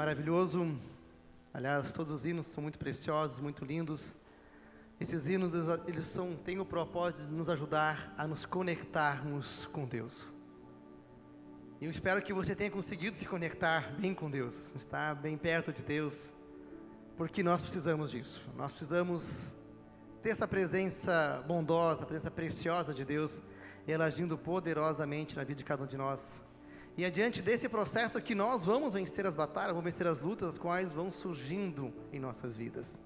Maravilhoso. Aliás, todos os hinos são muito preciosos, muito lindos. Esses hinos, eles são, têm o propósito de nos ajudar a nos conectarmos com Deus. E eu espero que você tenha conseguido se conectar bem com Deus, estar bem perto de Deus, porque nós precisamos disso. Nós precisamos ter essa presença bondosa, a presença preciosa de Deus, ela agindo poderosamente na vida de cada um de nós. E adiante desse processo que nós vamos vencer as batalhas, vamos vencer as lutas, as quais vão surgindo em nossas vidas.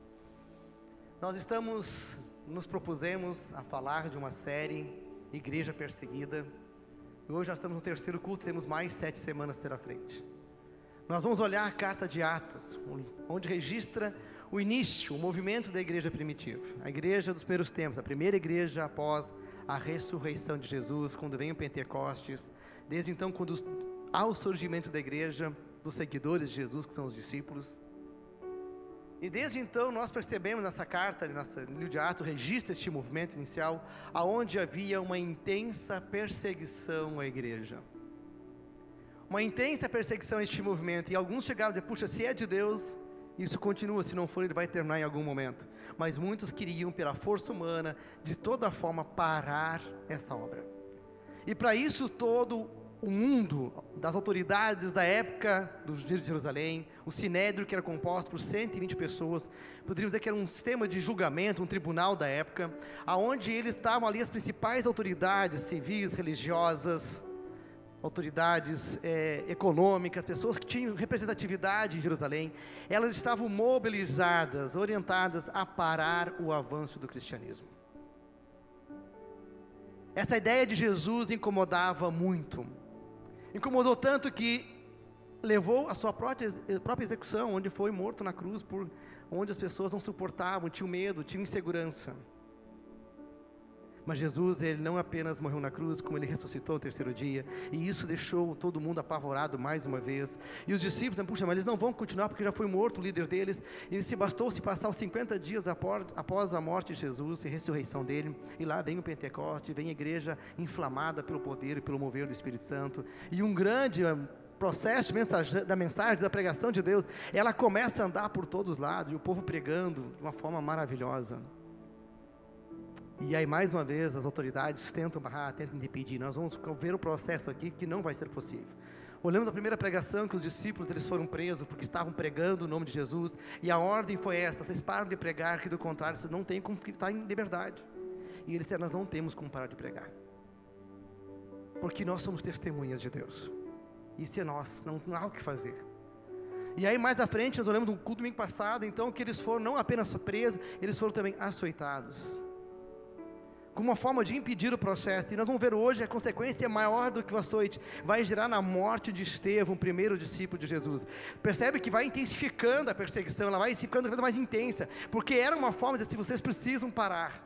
Nós estamos, nos propusemos a falar de uma série, Igreja Perseguida. E hoje nós estamos no terceiro culto, temos mais sete semanas pela frente. Nós vamos olhar a carta de Atos, onde registra o início, o movimento da igreja primitiva, a igreja dos primeiros tempos, a primeira igreja após a ressurreição de Jesus, quando vem o Pentecostes, desde então, quando há o surgimento da igreja, dos seguidores de Jesus, que são os discípulos. E desde então nós percebemos nessa carta, nessa livro de Atos, registra este movimento inicial, aonde havia uma intensa perseguição à igreja. Uma intensa perseguição a este movimento, e alguns chegavam a dizer, puxa, se é de Deus, isso continua, se não for, ele vai terminar em algum momento. Mas muitos queriam, pela força humana, de toda forma, parar essa obra. E para isso todo o mundo, das autoridades da época do de Jerusalém, o Sinédrio, que era composto por 120 pessoas, poderíamos dizer que era um sistema de julgamento, um tribunal da época, aonde eles estavam ali as principais autoridades civis, religiosas, autoridades é, econômicas, pessoas que tinham representatividade em Jerusalém, elas estavam mobilizadas, orientadas a parar o avanço do cristianismo. Essa ideia de Jesus incomodava muito. Incomodou tanto que levou a sua própria, própria execução, onde foi morto na cruz, por onde as pessoas não suportavam, tinham medo, tinham insegurança. Mas Jesus, ele não apenas morreu na cruz, como ele ressuscitou no terceiro dia, e isso deixou todo mundo apavorado mais uma vez. E os discípulos, puxa, mas eles não vão continuar porque já foi morto o líder deles, e se bastou se passar os 50 dias após a morte de Jesus e ressurreição dele, e lá vem o Pentecoste, vem a igreja inflamada pelo poder e pelo mover do Espírito Santo, e um grande eh, processo da mensagem, da pregação de Deus, ela começa a andar por todos os lados, e o povo pregando de uma forma maravilhosa. E aí, mais uma vez, as autoridades tentam barrar, tentam impedir. Nós vamos ver o processo aqui que não vai ser possível. Olhando a primeira pregação que os discípulos eles foram presos porque estavam pregando o nome de Jesus, e a ordem foi essa: vocês param de pregar, que do contrário vocês não têm como estar em liberdade. E eles disseram: nós não temos como parar de pregar, porque nós somos testemunhas de Deus. Isso é nós, não, não há o que fazer. E aí mais à frente, nós olhamos do culto domingo passado, então que eles foram não apenas presos, eles foram também açoitados como uma forma de impedir o processo. E nós vamos ver hoje a consequência maior do que o açoite, vai gerar na morte de Estevão, primeiro discípulo de Jesus. Percebe que vai intensificando a perseguição, ela vai ficando cada vez mais intensa, porque era uma forma de assim, vocês precisam parar.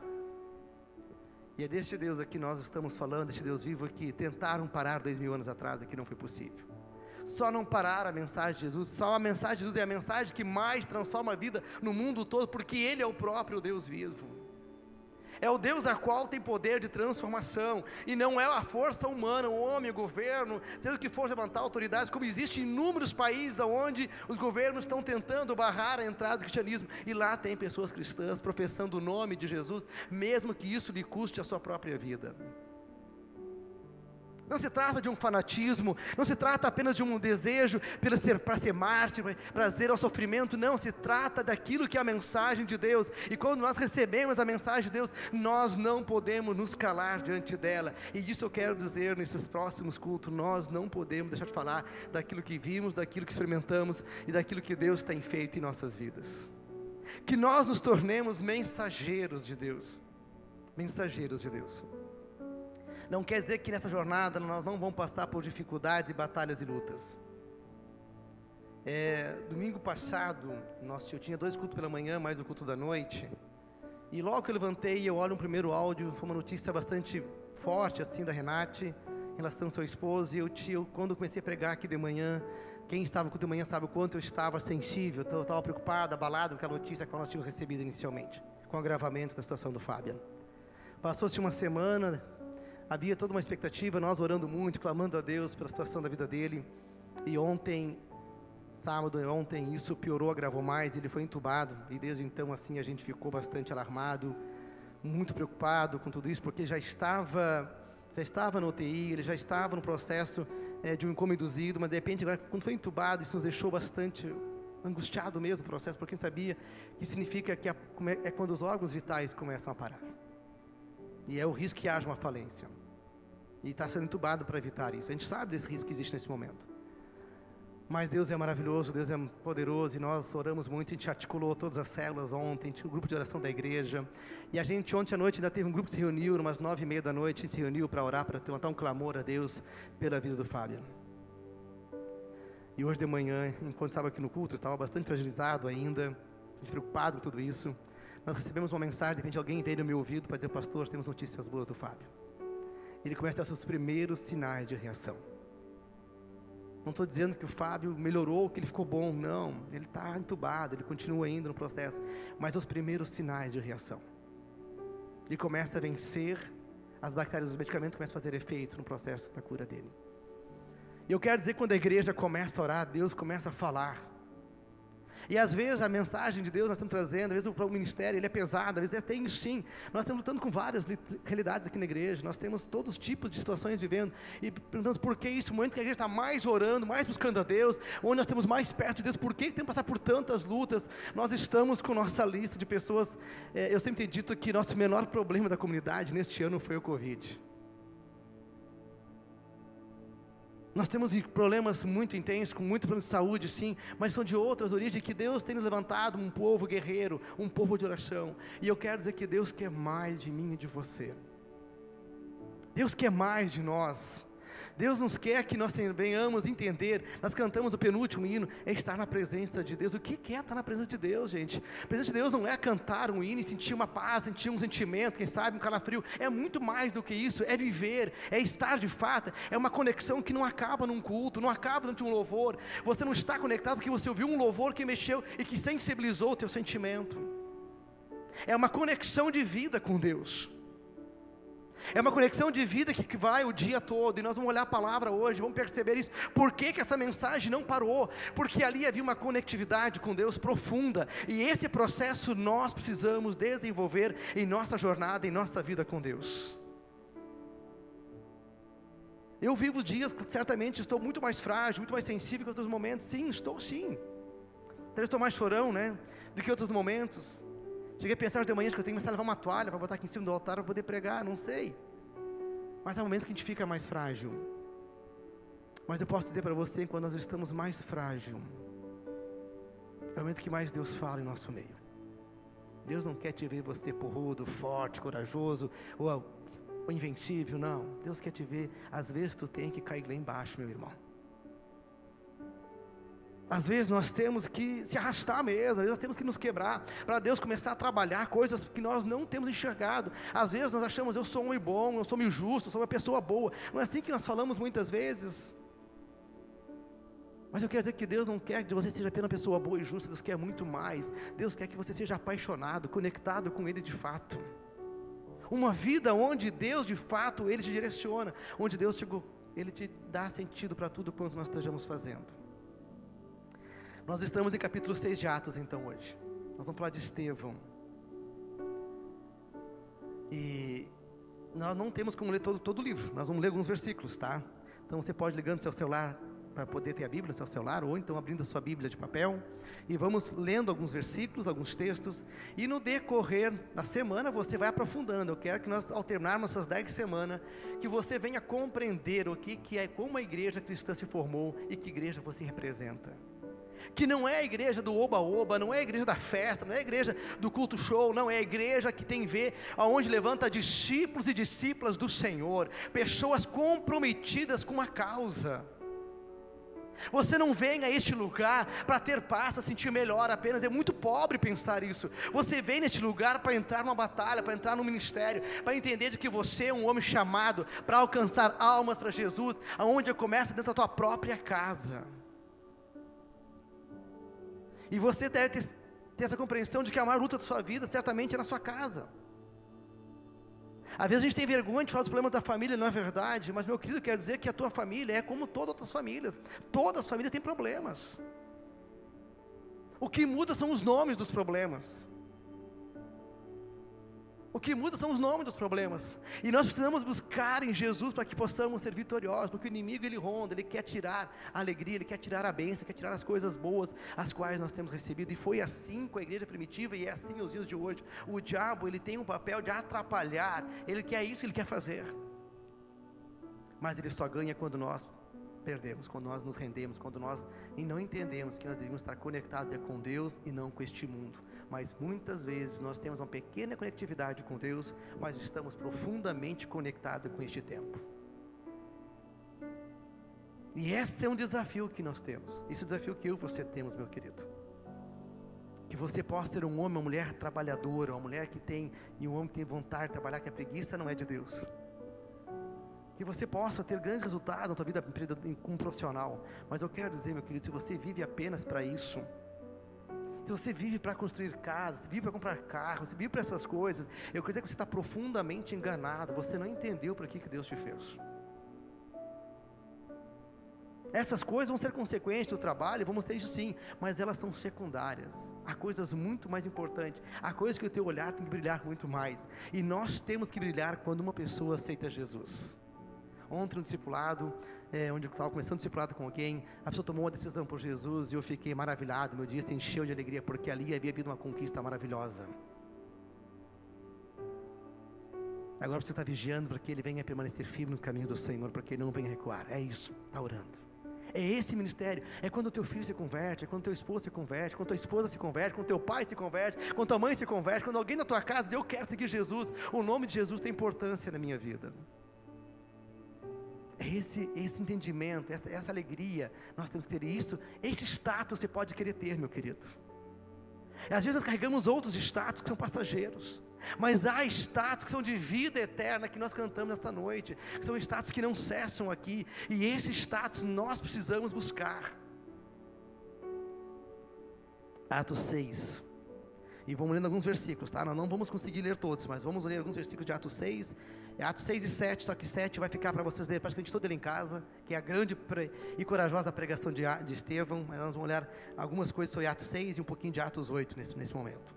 E é deste Deus aqui nós estamos falando, deste Deus vivo aqui, tentaram parar dois mil anos atrás, aqui não foi possível. Só não parar a mensagem de Jesus, só a mensagem de Jesus é a mensagem que mais transforma a vida no mundo todo, porque Ele é o próprio Deus vivo. É o Deus a qual tem poder de transformação. E não é a força humana, o homem, o governo, seja o que for levantar autoridades, como existe em inúmeros países onde os governos estão tentando barrar a entrada do cristianismo. E lá tem pessoas cristãs professando o nome de Jesus, mesmo que isso lhe custe a sua própria vida. Não se trata de um fanatismo, não se trata apenas de um desejo para ser, para ser mártir, prazer ao sofrimento, não, se trata daquilo que é a mensagem de Deus. E quando nós recebemos a mensagem de Deus, nós não podemos nos calar diante dela. E isso eu quero dizer nesses próximos cultos, nós não podemos deixar de falar daquilo que vimos, daquilo que experimentamos e daquilo que Deus tem feito em nossas vidas. Que nós nos tornemos mensageiros de Deus. Mensageiros de Deus. Não quer dizer que nessa jornada nós não vamos passar por dificuldades batalhas e lutas. É, domingo passado, nós, eu tinha dois cultos pela manhã, mais o culto da noite. E logo que eu levantei, eu olho um primeiro áudio, foi uma notícia bastante forte assim da Renate, em relação ao seu esposo. E eu, eu quando eu comecei a pregar aqui de manhã, quem estava culto de manhã sabe o quanto eu estava sensível, eu estava preocupado, abalado com a notícia que nós tínhamos recebido inicialmente, com o agravamento da situação do Fabian. Passou-se uma semana, havia toda uma expectativa, nós orando muito, clamando a Deus pela situação da vida dele. E ontem sábado, ontem isso piorou, agravou mais, ele foi entubado, e desde então, assim, a gente ficou bastante alarmado, muito preocupado com tudo isso, porque já estava, já estava no UTI, ele já estava no processo é, de um coma induzido, mas de repente, agora, quando foi entubado, isso nos deixou bastante angustiado mesmo o processo, porque a gente sabia que significa que a, é quando os órgãos vitais começam a parar. E é o risco que haja uma falência. E está sendo entubado para evitar isso. A gente sabe desse risco que existe nesse momento. Mas Deus é maravilhoso, Deus é poderoso e nós oramos muito. A gente articulou todas as células ontem, tinha um grupo de oração da igreja. E a gente ontem à noite ainda teve um grupo que se reuniu, umas nove e meia da noite, se reuniu para orar, para levantar um clamor a Deus pela vida do Fábio. E hoje de manhã, enquanto estava aqui no culto, estava bastante fragilizado ainda, preocupado com tudo isso. Nós recebemos uma mensagem, de repente alguém veio no meu ouvido para dizer, pastor, temos notícias boas do Fábio. Ele começa a ter seus primeiros sinais de reação. Não estou dizendo que o Fábio melhorou, que ele ficou bom, não. Ele está entubado, ele continua ainda no processo. Mas os primeiros sinais de reação. Ele começa a vencer as bactérias dos medicamentos, começa a fazer efeito no processo da cura dele. E eu quero dizer que quando a igreja começa a orar, Deus começa a falar. E às vezes a mensagem de Deus nós estamos trazendo, às vezes o ministério ele é pesado, às vezes é tem sim. Nós estamos lutando com várias realidades aqui na igreja, nós temos todos os tipos de situações vivendo e perguntamos por que isso, no momento que a igreja está mais orando, mais buscando a Deus, onde nós estamos mais perto de Deus, por que tem que passar por tantas lutas? Nós estamos com nossa lista de pessoas. É, eu sempre tenho dito que nosso menor problema da comunidade neste ano foi o Covid. Nós temos problemas muito intensos, com muito problema de saúde, sim, mas são de outras origens que Deus tem nos levantado um povo guerreiro, um povo de oração. E eu quero dizer que Deus quer mais de mim e de você. Deus quer mais de nós. Deus nos quer que nós venhamos entender. Nós cantamos o penúltimo hino, é estar na presença de Deus. O que é estar na presença de Deus, gente? A presença de Deus não é cantar um hino e sentir uma paz, sentir um sentimento, quem sabe um calafrio. É muito mais do que isso. É viver, é estar de fato. É uma conexão que não acaba num culto, não acaba durante um louvor. Você não está conectado porque você ouviu um louvor que mexeu e que sensibilizou o teu sentimento. É uma conexão de vida com Deus. É uma conexão de vida que vai o dia todo, e nós vamos olhar a palavra hoje, vamos perceber isso. Por que, que essa mensagem não parou? Porque ali havia uma conectividade com Deus profunda, e esse processo nós precisamos desenvolver em nossa jornada, em nossa vida com Deus. Eu vivo dias que certamente estou muito mais frágil, muito mais sensível que outros momentos. Sim, estou sim. Talvez estou mais chorão, né? Do que outros momentos. Cheguei a pensar de manhã que eu tenho que começar a levar uma toalha para botar aqui em cima do altar para poder pregar, não sei. Mas há momentos que a gente fica mais frágil. Mas eu posso dizer para você, quando nós estamos mais frágil, é o momento que mais Deus fala em nosso meio. Deus não quer te ver você porrudo, forte, corajoso, ou, ou não. Deus quer te ver, às vezes tu tem que cair lá embaixo, meu irmão. Às vezes nós temos que se arrastar mesmo, às vezes nós temos que nos quebrar, para Deus começar a trabalhar coisas que nós não temos enxergado. Às vezes nós achamos, eu sou um bom, eu sou um justo, eu sou uma pessoa boa. Não é assim que nós falamos muitas vezes. Mas eu quero dizer que Deus não quer que você seja apenas uma pessoa boa e justa, Deus quer muito mais. Deus quer que você seja apaixonado, conectado com Ele de fato. Uma vida onde Deus de fato, Ele te direciona, onde Deus te, Ele te dá sentido para tudo quanto nós estejamos fazendo. Nós estamos em capítulo 6 de Atos, então, hoje. Nós vamos falar de Estevão. E nós não temos como ler todo, todo o livro, nós vamos ler alguns versículos, tá? Então você pode ligando seu celular para poder ter a Bíblia no seu celular, ou então abrindo a sua Bíblia de papel, e vamos lendo alguns versículos, alguns textos, e no decorrer da semana você vai aprofundando. Eu quero que nós, ao terminarmos essas dez semanas, que você venha compreender o que, que é, como a igreja cristã se formou e que igreja você representa que não é a igreja do oba-oba, não é a igreja da festa, não é a igreja do culto show, não, é a igreja que tem ver aonde levanta discípulos e discípulas do Senhor, pessoas comprometidas com a causa. Você não vem a este lugar para ter paz, para sentir melhor apenas, é muito pobre pensar isso. Você vem neste lugar para entrar numa batalha, para entrar no ministério, para entender de que você é um homem chamado para alcançar almas para Jesus, aonde começa dentro da tua própria casa. E você deve ter, ter essa compreensão de que a maior luta da sua vida certamente é na sua casa. Às vezes a gente tem vergonha de falar dos problemas da família, não é verdade, mas meu querido, quer dizer que a tua família é como todas as outras famílias. Todas as famílias têm problemas. O que muda são os nomes dos problemas. O que muda são os nomes dos problemas. E nós precisamos buscar em Jesus para que possamos ser vitoriosos, porque o inimigo ele ronda, ele quer tirar a alegria, ele quer tirar a bênção, quer tirar as coisas boas, as quais nós temos recebido. E foi assim com a igreja primitiva e é assim nos dias de hoje. O diabo, ele tem um papel de atrapalhar, ele quer isso, ele quer fazer. Mas ele só ganha quando nós perdemos, quando nós nos rendemos, quando nós não entendemos que nós devemos estar conectados com Deus e não com este mundo mas muitas vezes nós temos uma pequena conectividade com Deus, mas estamos profundamente conectados com este tempo. E esse é um desafio que nós temos. Esse é o desafio que eu e você temos, meu querido. Que você possa ser um homem, uma mulher trabalhadora, uma mulher que tem, e um homem que tem vontade de trabalhar, que a preguiça não é de Deus. Que você possa ter grandes resultados na tua vida como profissional. Mas eu quero dizer, meu querido, se você vive apenas para isso, se você vive para construir casas, vive para comprar carros, vive para essas coisas, eu quero dizer que você está profundamente enganado, você não entendeu para que, que Deus te fez. Essas coisas vão ser consequentes do trabalho, vamos ter isso sim, mas elas são secundárias. Há coisas muito mais importantes, há coisas que o teu olhar tem que brilhar muito mais. E nós temos que brilhar quando uma pessoa aceita Jesus. Ontem um discipulado, é, onde eu estava começando discipulado com alguém, a pessoa tomou uma decisão por Jesus e eu fiquei maravilhado, meu dia se encheu de alegria, porque ali havia havido uma conquista maravilhosa. Agora você está vigiando para que ele venha permanecer firme no caminho do Senhor, para que ele não venha recuar. É isso, está orando. É esse ministério. É quando o teu filho se converte, é quando teu esposo se converte, quando tua esposa se converte, quando teu pai se converte, quando tua mãe se converte, quando alguém na tua casa diz, eu quero seguir Jesus, o nome de Jesus tem importância na minha vida. Esse, esse entendimento, essa, essa alegria, nós temos que ter isso. Esse status você pode querer ter, meu querido. Às vezes nós carregamos outros status que são passageiros. Mas há status que são de vida eterna que nós cantamos esta noite, que são status que não cessam aqui, e esse status nós precisamos buscar. Atos 6. E vamos lendo alguns versículos, tá? Nós não vamos conseguir ler todos, mas vamos ler alguns versículos de Atos 6 é Atos 6 e 7, só que 7 vai ficar para vocês lerem praticamente todo ele em casa, que é a grande e corajosa pregação de, de Estevão. Nós vamos olhar algumas coisas sobre Atos 6 e um pouquinho de Atos 8 nesse, nesse momento.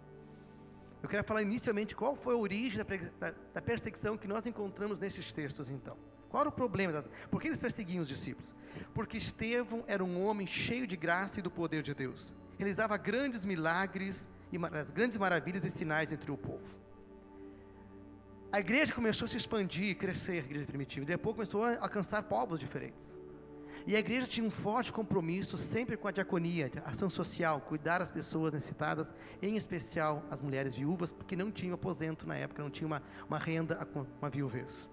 Eu quero falar inicialmente qual foi a origem da, da, da perseguição que nós encontramos nesses textos, então. Qual era o problema? Da, por que eles perseguiam os discípulos? Porque Estevão era um homem cheio de graça e do poder de Deus. Realizava grandes milagres e grandes maravilhas e sinais entre o povo. A igreja começou a se expandir, crescer, a igreja primitiva. Depois começou a alcançar povos diferentes. E a igreja tinha um forte compromisso sempre com a diaconia, a ação social, cuidar das pessoas necessitadas, em especial as mulheres viúvas, porque não tinham aposento na época, não tinha uma, uma renda, uma viuvez.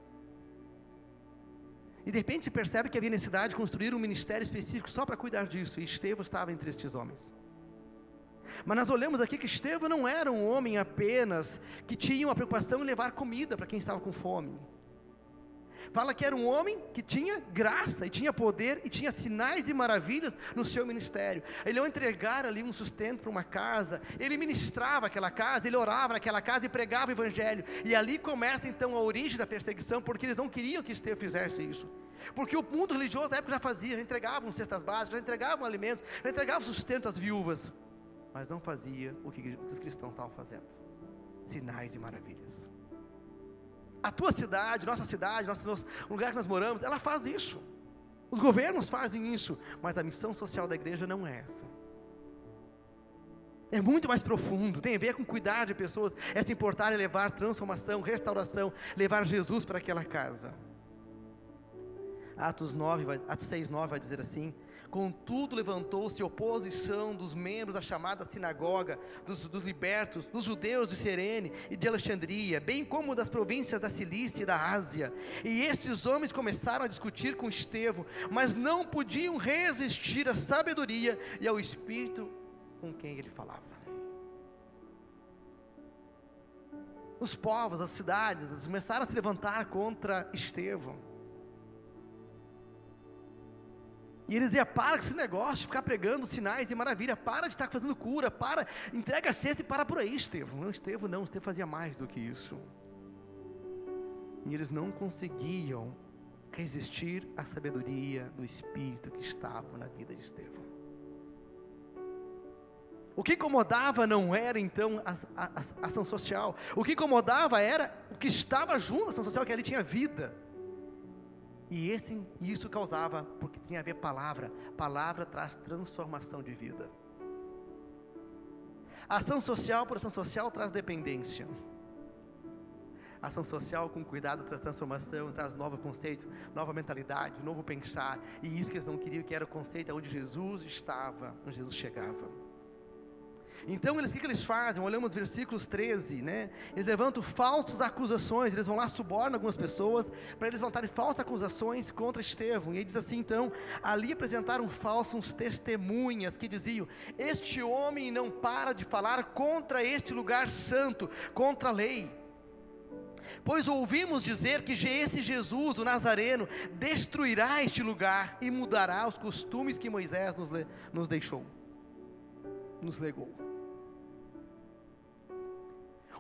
E de repente se percebe que havia necessidade de construir um ministério específico só para cuidar disso, e Estevão estava entre estes homens. Mas nós olhamos aqui que Estevão não era um homem apenas que tinha uma preocupação em levar comida para quem estava com fome. Fala que era um homem que tinha graça e tinha poder e tinha sinais e maravilhas no seu ministério. Ele ao entregar ali um sustento para uma casa, ele ministrava aquela casa, ele orava naquela casa e pregava o evangelho. E ali começa então a origem da perseguição, porque eles não queriam que Estevão fizesse isso. Porque o mundo religioso da época já fazia, já entregavam cestas básicas, já entregavam alimentos, já entregavam sustento às viúvas mas não fazia o que os cristãos estavam fazendo sinais e maravilhas. A tua cidade, nossa cidade, nosso, nosso lugar que nós moramos, ela faz isso. Os governos fazem isso, mas a missão social da igreja não é essa. É muito mais profundo, tem a ver com cuidar de pessoas, é se importar em levar transformação, restauração, levar Jesus para aquela casa. Atos 9, Atos 6, 9 vai dizer assim: Contudo, levantou-se oposição dos membros da chamada sinagoga, dos, dos, libertos, dos judeus de Serene e de Alexandria, bem como das províncias da Cilícia e da Ásia. E estes homens começaram a discutir com Estevão, mas não podiam resistir à sabedoria e ao espírito com quem ele falava. Os povos, as cidades, começaram a se levantar contra Estevão. E eles diziam: para com esse negócio ficar pregando sinais e maravilha, para de estar fazendo cura, para, entrega a cesta e para por aí, Estevão. Não, Estevão não, Estevão fazia mais do que isso. E eles não conseguiam resistir à sabedoria do Espírito que estava na vida de Estevão. O que incomodava não era então a, a, a, ação social, o que incomodava era o que estava junto à ação social, que ali tinha vida. E esse, isso causava, porque tinha a ver palavra, palavra traz transformação de vida. Ação social por ação social traz dependência. Ação social com cuidado traz transformação, traz novo conceito, nova mentalidade, novo pensar. E isso que eles não queriam, que era o conceito onde Jesus estava, onde Jesus chegava. Então, eles, o que, que eles fazem? Olhamos versículos 13, né? Eles levantam falsas acusações, eles vão lá, subornam algumas pessoas, para eles levantarem falsas acusações contra Estevão. E ele diz assim: então, ali apresentaram falsos testemunhas que diziam: Este homem não para de falar contra este lugar santo, contra a lei. Pois ouvimos dizer que esse Jesus, o Nazareno, destruirá este lugar e mudará os costumes que Moisés nos, nos deixou, nos legou.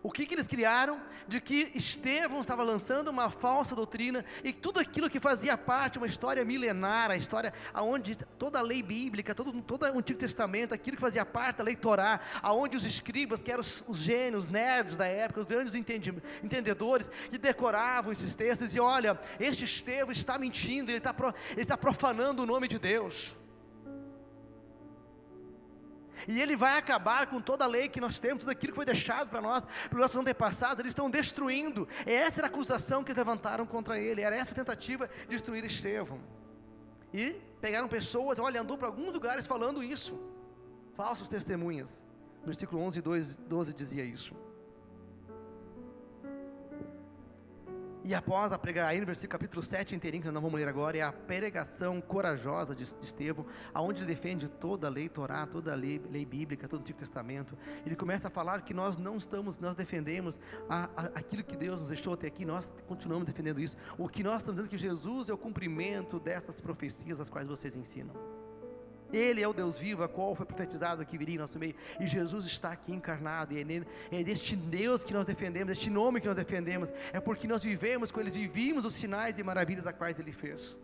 O que, que eles criaram? De que Estevão estava lançando uma falsa doutrina e tudo aquilo que fazia parte de uma história milenar, a história aonde toda a lei bíblica, todo, todo o Antigo Testamento, aquilo que fazia parte da lei Torá, aonde os escribas, que eram os, os gênios, nerds da época, os grandes entendedores, que decoravam esses textos, e olha, este Estevão está mentindo, ele está, ele está profanando o nome de Deus. E ele vai acabar com toda a lei que nós temos, tudo aquilo que foi deixado para nós, pelos nossos antepassados, eles estão destruindo. Essa era a acusação que eles levantaram contra ele, era essa a tentativa de destruir Estevão. E pegaram pessoas, olha, andou para alguns lugares falando isso, falsos testemunhas. Versículo 11 e 12 dizia isso. E após a pregação, aí no versículo capítulo 7 inteirinho, que nós não vamos ler agora, é a pregação corajosa de, Estevão, aonde ele defende toda a lei Torá, toda a lei, lei bíblica, todo o Antigo Testamento. Ele começa a falar que nós não estamos, nós defendemos a, a, aquilo que Deus nos deixou até aqui, nós continuamos defendendo isso. O que nós estamos dizendo é que Jesus é o cumprimento dessas profecias as quais vocês ensinam. Ele é o Deus vivo, a qual foi profetizado que viria em nosso meio. E Jesus está aqui encarnado. E é, é deste Deus que nós defendemos, este nome que nós defendemos. É porque nós vivemos com eles e vimos os sinais e maravilhas a quais ele fez.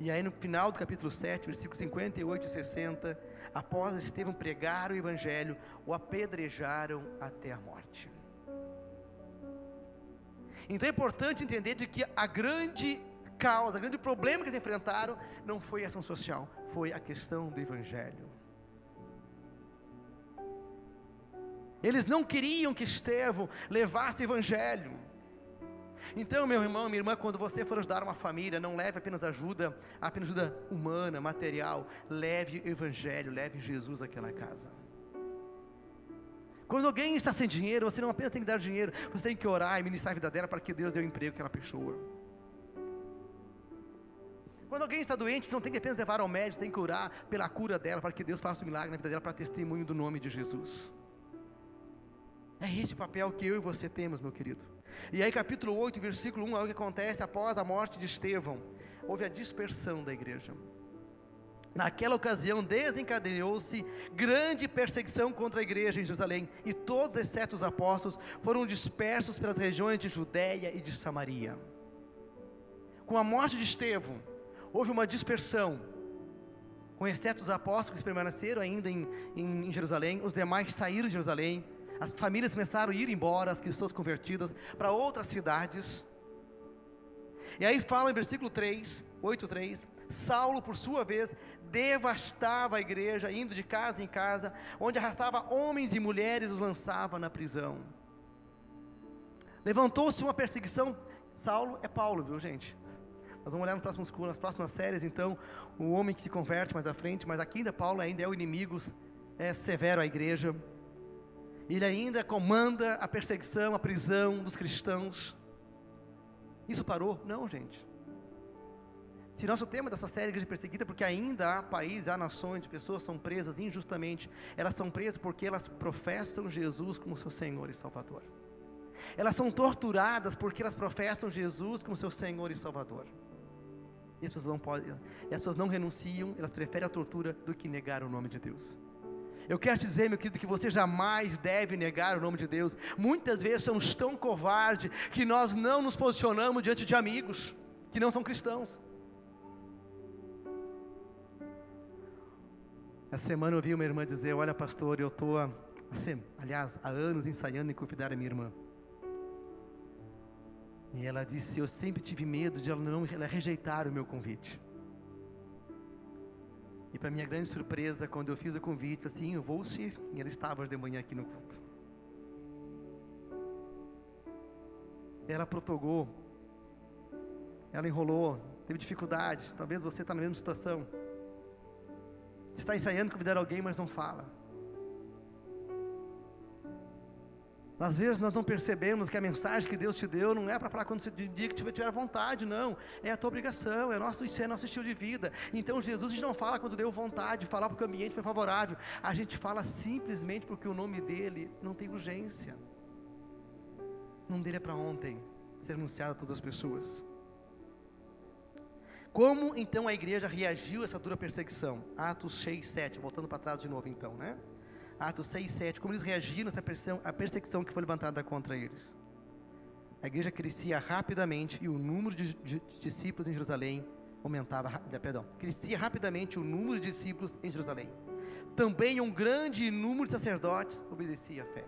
E aí no final do capítulo 7, versículos 58 e 60, após Estevão pregar o evangelho, o apedrejaram até a morte. Então é importante entender de que a grande causa, o grande problema que eles enfrentaram não foi ação social, foi a questão do Evangelho. Eles não queriam que Estevão levasse o Evangelho. Então, meu irmão, minha irmã, quando você for ajudar uma família, não leve apenas ajuda, apenas ajuda humana, material, leve o Evangelho, leve Jesus àquela casa. Quando alguém está sem dinheiro, você não apenas tem que dar dinheiro, você tem que orar e ministrar a vida dela para que Deus dê o emprego àquela pessoa. Quando alguém está doente, você não tem que apenas levar ao médico, tem que orar pela cura dela, para que Deus faça um milagre na vida dela, para testemunho do nome de Jesus. É esse o papel que eu e você temos, meu querido. E aí, capítulo 8, versículo 1, é o que acontece após a morte de Estevão. Houve a dispersão da igreja. Naquela ocasião desencadeou-se grande perseguição contra a igreja em Jerusalém, e todos, exceto os apóstolos, foram dispersos pelas regiões de Judéia e de Samaria. Com a morte de Estevão, houve uma dispersão, com exceto os apóstolos que permaneceram ainda em, em, em Jerusalém, os demais saíram de Jerusalém, as famílias começaram a ir embora, as pessoas convertidas, para outras cidades. E aí fala em versículo 3, 8, 3, Saulo, por sua vez, devastava a igreja, indo de casa em casa, onde arrastava homens e mulheres e os lançava na prisão. Levantou-se uma perseguição. Saulo é Paulo, viu gente? Nós vamos olhar nos próximos, nas próximas séries, então, o homem que se converte mais à frente, mas aqui ainda Paulo ainda é o inimigo é severo à igreja. Ele ainda comanda a perseguição, a prisão dos cristãos. Isso parou? Não, gente. Se nosso tema dessa série Igreja Perseguida, porque ainda há países, há nações de pessoas que são presas injustamente, elas são presas porque elas professam Jesus como seu Senhor e Salvador. Elas são torturadas porque elas professam Jesus como seu Senhor e Salvador. E as pessoas não podem, as pessoas não renunciam, elas preferem a tortura do que negar o nome de Deus. Eu quero te dizer, meu querido, que você jamais deve negar o nome de Deus. Muitas vezes somos tão covardes que nós não nos posicionamos diante de amigos que não são cristãos. Essa semana eu ouvi uma irmã dizer: Olha, pastor, eu estou, assim, aliás, há anos ensaiando em convidar a minha irmã. E ela disse: Eu sempre tive medo de ela não ela rejeitar o meu convite. E para minha grande surpresa, quando eu fiz o convite, assim, eu vou ir. E ela estava de manhã aqui no culto. Ela protogou, ela enrolou, teve dificuldade. Talvez você está na mesma situação. Você está ensaiando convidar alguém, mas não fala. Às vezes nós não percebemos que a mensagem que Deus te deu não é para falar quando você dia que tiver vontade, não. É a tua obrigação, é nosso, isso é nosso estilo de vida. Então Jesus a gente não fala quando deu vontade, falar porque o ambiente foi favorável. A gente fala simplesmente porque o nome dele não tem urgência. O nome dele é para ontem, ser anunciado a todas as pessoas. Como então a igreja reagiu a essa dura perseguição? Atos 6, 7, voltando para trás de novo então, né? Atos 6, 7, como eles reagiram a perseguição, perseguição que foi levantada contra eles. A igreja crescia rapidamente e o número de, de, de discípulos em Jerusalém aumentava, perdão, crescia rapidamente o número de discípulos em Jerusalém. Também um grande número de sacerdotes obedecia à fé.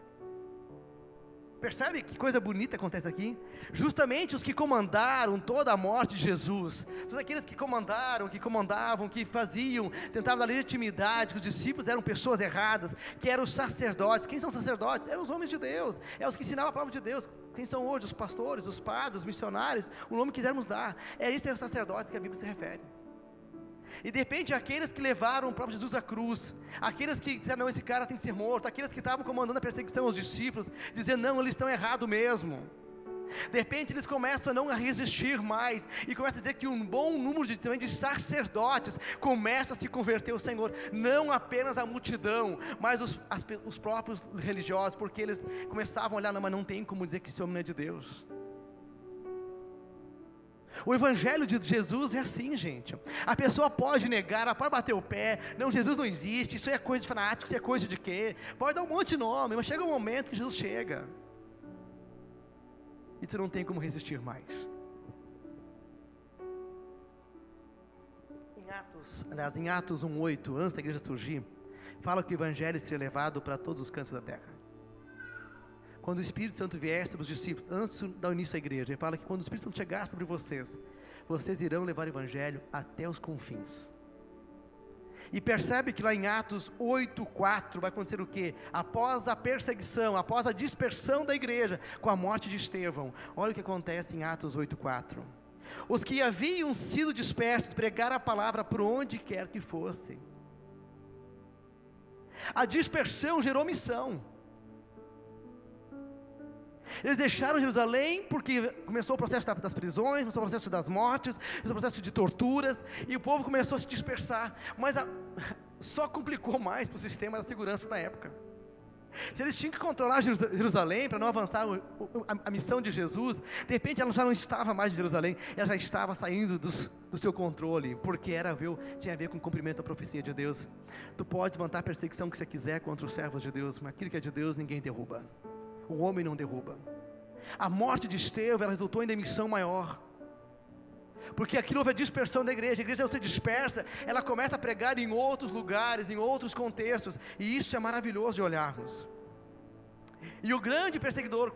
Percebe que coisa bonita acontece aqui? Justamente os que comandaram toda a morte de Jesus, todos aqueles que comandaram, que comandavam, que faziam, tentavam dar legitimidade, que os discípulos eram pessoas erradas, que eram os sacerdotes. Quem são sacerdotes? Eram os homens de Deus, é os que ensinavam a palavra de Deus. Quem são hoje? Os pastores, os padres, os missionários, o nome que quisermos dar. É isso, é os sacerdotes que a Bíblia se refere. E de repente, aqueles que levaram o próprio Jesus à cruz, aqueles que disseram, não, esse cara tem que ser morto, aqueles que estavam comandando a perseguição aos discípulos, dizendo, não, eles estão errados mesmo. De repente eles começam a não resistir mais e começam a dizer que um bom número de, também de sacerdotes começa a se converter ao Senhor, não apenas a multidão, mas os, as, os próprios religiosos, porque eles começavam a olhar, não, mas não tem como dizer que esse homem não é de Deus. O Evangelho de Jesus é assim, gente. A pessoa pode negar, ela pode bater o pé, não, Jesus não existe, isso é coisa de fanático, isso é coisa de quê? Pode dar um monte de nome, mas chega um momento que Jesus chega. E tu não tem como resistir mais. Em Atos, aliás, em Atos 1,8, antes da igreja surgir, fala que o Evangelho seria levado para todos os cantos da terra quando o Espírito Santo vier sobre os discípulos, antes do início da igreja, ele fala que quando o Espírito Santo chegar sobre vocês, vocês irão levar o Evangelho até os confins. E percebe que lá em Atos 8:4 vai acontecer o quê? Após a perseguição, após a dispersão da igreja, com a morte de Estevão. Olha o que acontece em Atos 8:4. Os que haviam sido dispersos pregaram a palavra por onde quer que fossem. A dispersão gerou missão. Eles deixaram Jerusalém porque começou o processo das prisões, começou o processo das mortes, começou o processo de torturas, e o povo começou a se dispersar. Mas a, só complicou mais para o sistema da segurança da época. Eles tinham que controlar Jerusalém para não avançar a, a, missão de Jesus, de repente ela já não estava mais em Jerusalém, ela já estava saindo dos, do seu controle, porque era viu, tinha a ver com o cumprimento da profecia de Deus. Tu pode levantar a perseguição que você quiser contra os servos de Deus, mas aquilo que é de Deus ninguém derruba o homem não derruba. A morte de Estevão resultou em demissão maior. Porque aquilo houve a dispersão da igreja, a igreja se dispersa, ela começa a pregar em outros lugares, em outros contextos, e isso é maravilhoso de olharmos. E o grande perseguidor,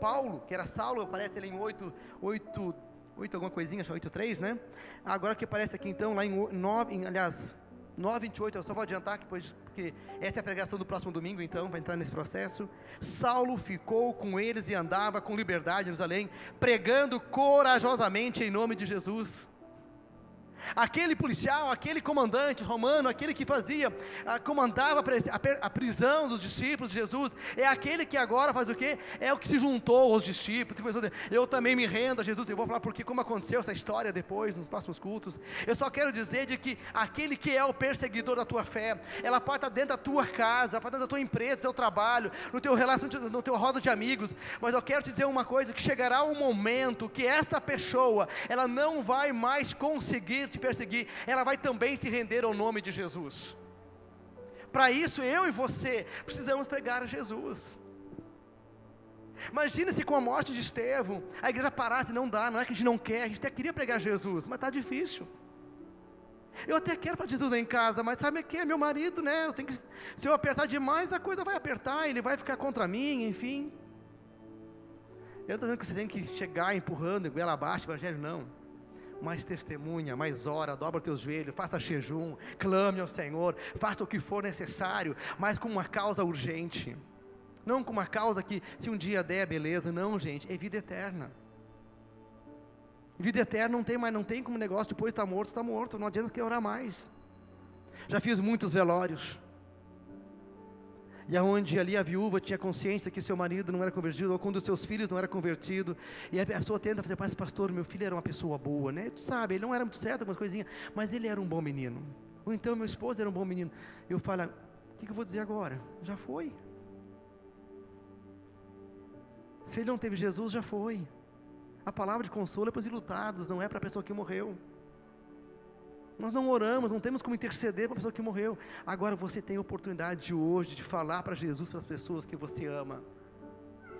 Paulo, que era Saulo, aparece ali em 8, 8, 8 alguma coisinha, acho 8, 3, né? Agora que aparece aqui então, lá em 9, em, aliás, 9, 28, eu só vou adiantar, depois, porque essa é a pregação do próximo domingo, então, vai entrar nesse processo. Saulo ficou com eles e andava com liberdade em Jerusalém, pregando corajosamente em nome de Jesus. Aquele policial, aquele comandante romano, aquele que fazia, a, comandava a, prisão dos discípulos de Jesus, é aquele que agora faz o quê? É o que se juntou aos discípulos. Eu também me rendo a Jesus. Eu vou falar porque como aconteceu essa história depois, nos próximos cultos. Eu só quero dizer de que aquele que é o perseguidor da tua fé, ela pode estar dentro da tua casa, pode estar dentro da tua empresa, do teu trabalho, no teu relacionamento, no teu roda de amigos. Mas eu quero te dizer uma coisa: que chegará um momento que esta pessoa, ela não vai mais conseguir te perseguir, ela vai também se render ao nome de Jesus. Para isso, eu e você precisamos pregar a Jesus. Imagina se com a morte de Estevão, a igreja parasse, não dá, não é que a gente não quer, a gente até queria pregar Jesus, mas está difícil. Eu até quero para Jesus em casa, mas sabe quem é meu marido, né? Eu tenho que, se eu apertar demais, a coisa vai apertar, ele vai ficar contra mim, enfim. Eu não estou dizendo que você tem que chegar empurrando, goela abaixo, evangelho, não. Mais testemunha, mais hora, dobra teus joelhos, faça jejum, clame ao Senhor, faça o que for necessário, mas com uma causa urgente. Não com uma causa que, se um dia der, beleza. Não, gente, é vida eterna. Vida eterna não tem mais, não tem como negócio, depois está morto, está morto, não adianta que orar mais. Já fiz muitos velórios. E aonde ali a viúva tinha consciência que seu marido não era convertido, ou quando seus filhos não era convertido, e a pessoa tenta fazer, mas pastor, meu filho era uma pessoa boa, né? Tu sabe, ele não era muito certo, algumas coisinhas, mas ele era um bom menino. Ou então meu esposo era um bom menino. Eu falo, o que, que eu vou dizer agora? Já foi. Se ele não teve Jesus, já foi. A palavra de consolo é para os ilutados, não é para a pessoa que morreu. Nós não oramos, não temos como interceder para a pessoa que morreu. Agora você tem a oportunidade de hoje de falar para Jesus para as pessoas que você ama.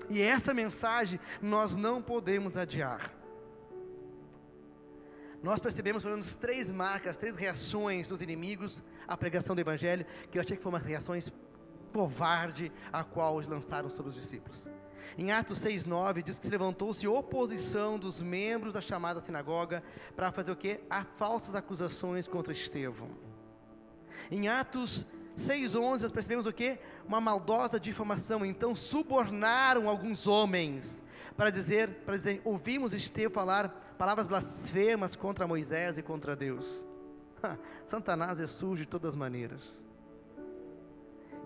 E essa mensagem nós não podemos adiar. Nós percebemos pelo menos três marcas, três reações dos inimigos à pregação do Evangelho, que eu achei que foram umas reações covarde a qual lançaram sobre os discípulos. Em Atos 6:9 diz que se levantou-se oposição dos membros da chamada sinagoga para fazer o quê? A falsas acusações contra Estevão. Em Atos 6:11 nós percebemos o quê? Uma maldosa difamação. Então subornaram alguns homens para dizer, para dizer, ouvimos Estevão falar palavras blasfemas contra Moisés e contra Deus. Satanás é sujo de todas as maneiras.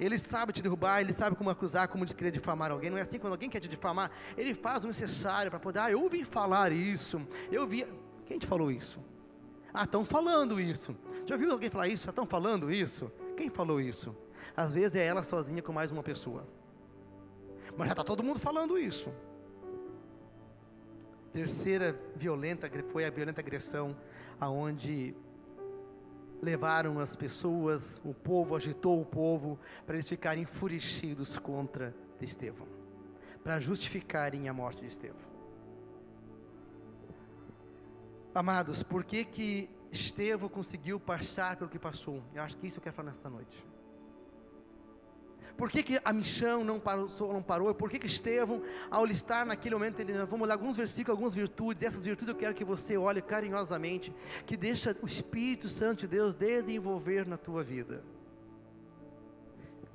Ele sabe te derrubar, ele sabe como acusar, como querer difamar alguém. Não é assim quando alguém quer te difamar, ele faz o necessário para poder, ah, eu ouvi falar isso, eu vi. Quem te falou isso? Ah, estão falando isso. Já viu alguém falar isso? Estão falando isso? Quem falou isso? Às vezes é ela sozinha com mais uma pessoa. Mas já está todo mundo falando isso. Terceira violenta foi a violenta agressão, aonde levaram as pessoas, o povo agitou o povo para eles ficarem enfurecidos contra Estevão, para justificarem a morte de Estevão. Amados, por que que Estevão conseguiu passar pelo que passou? Eu acho que isso eu quero falar nesta noite. Por que, que a missão não parou, não parou? Por que, que Estevão, ao estar naquele momento, ele, nós vamos olhar alguns versículos, algumas virtudes, essas virtudes eu quero que você olhe carinhosamente, que deixa o Espírito Santo de Deus desenvolver na tua vida.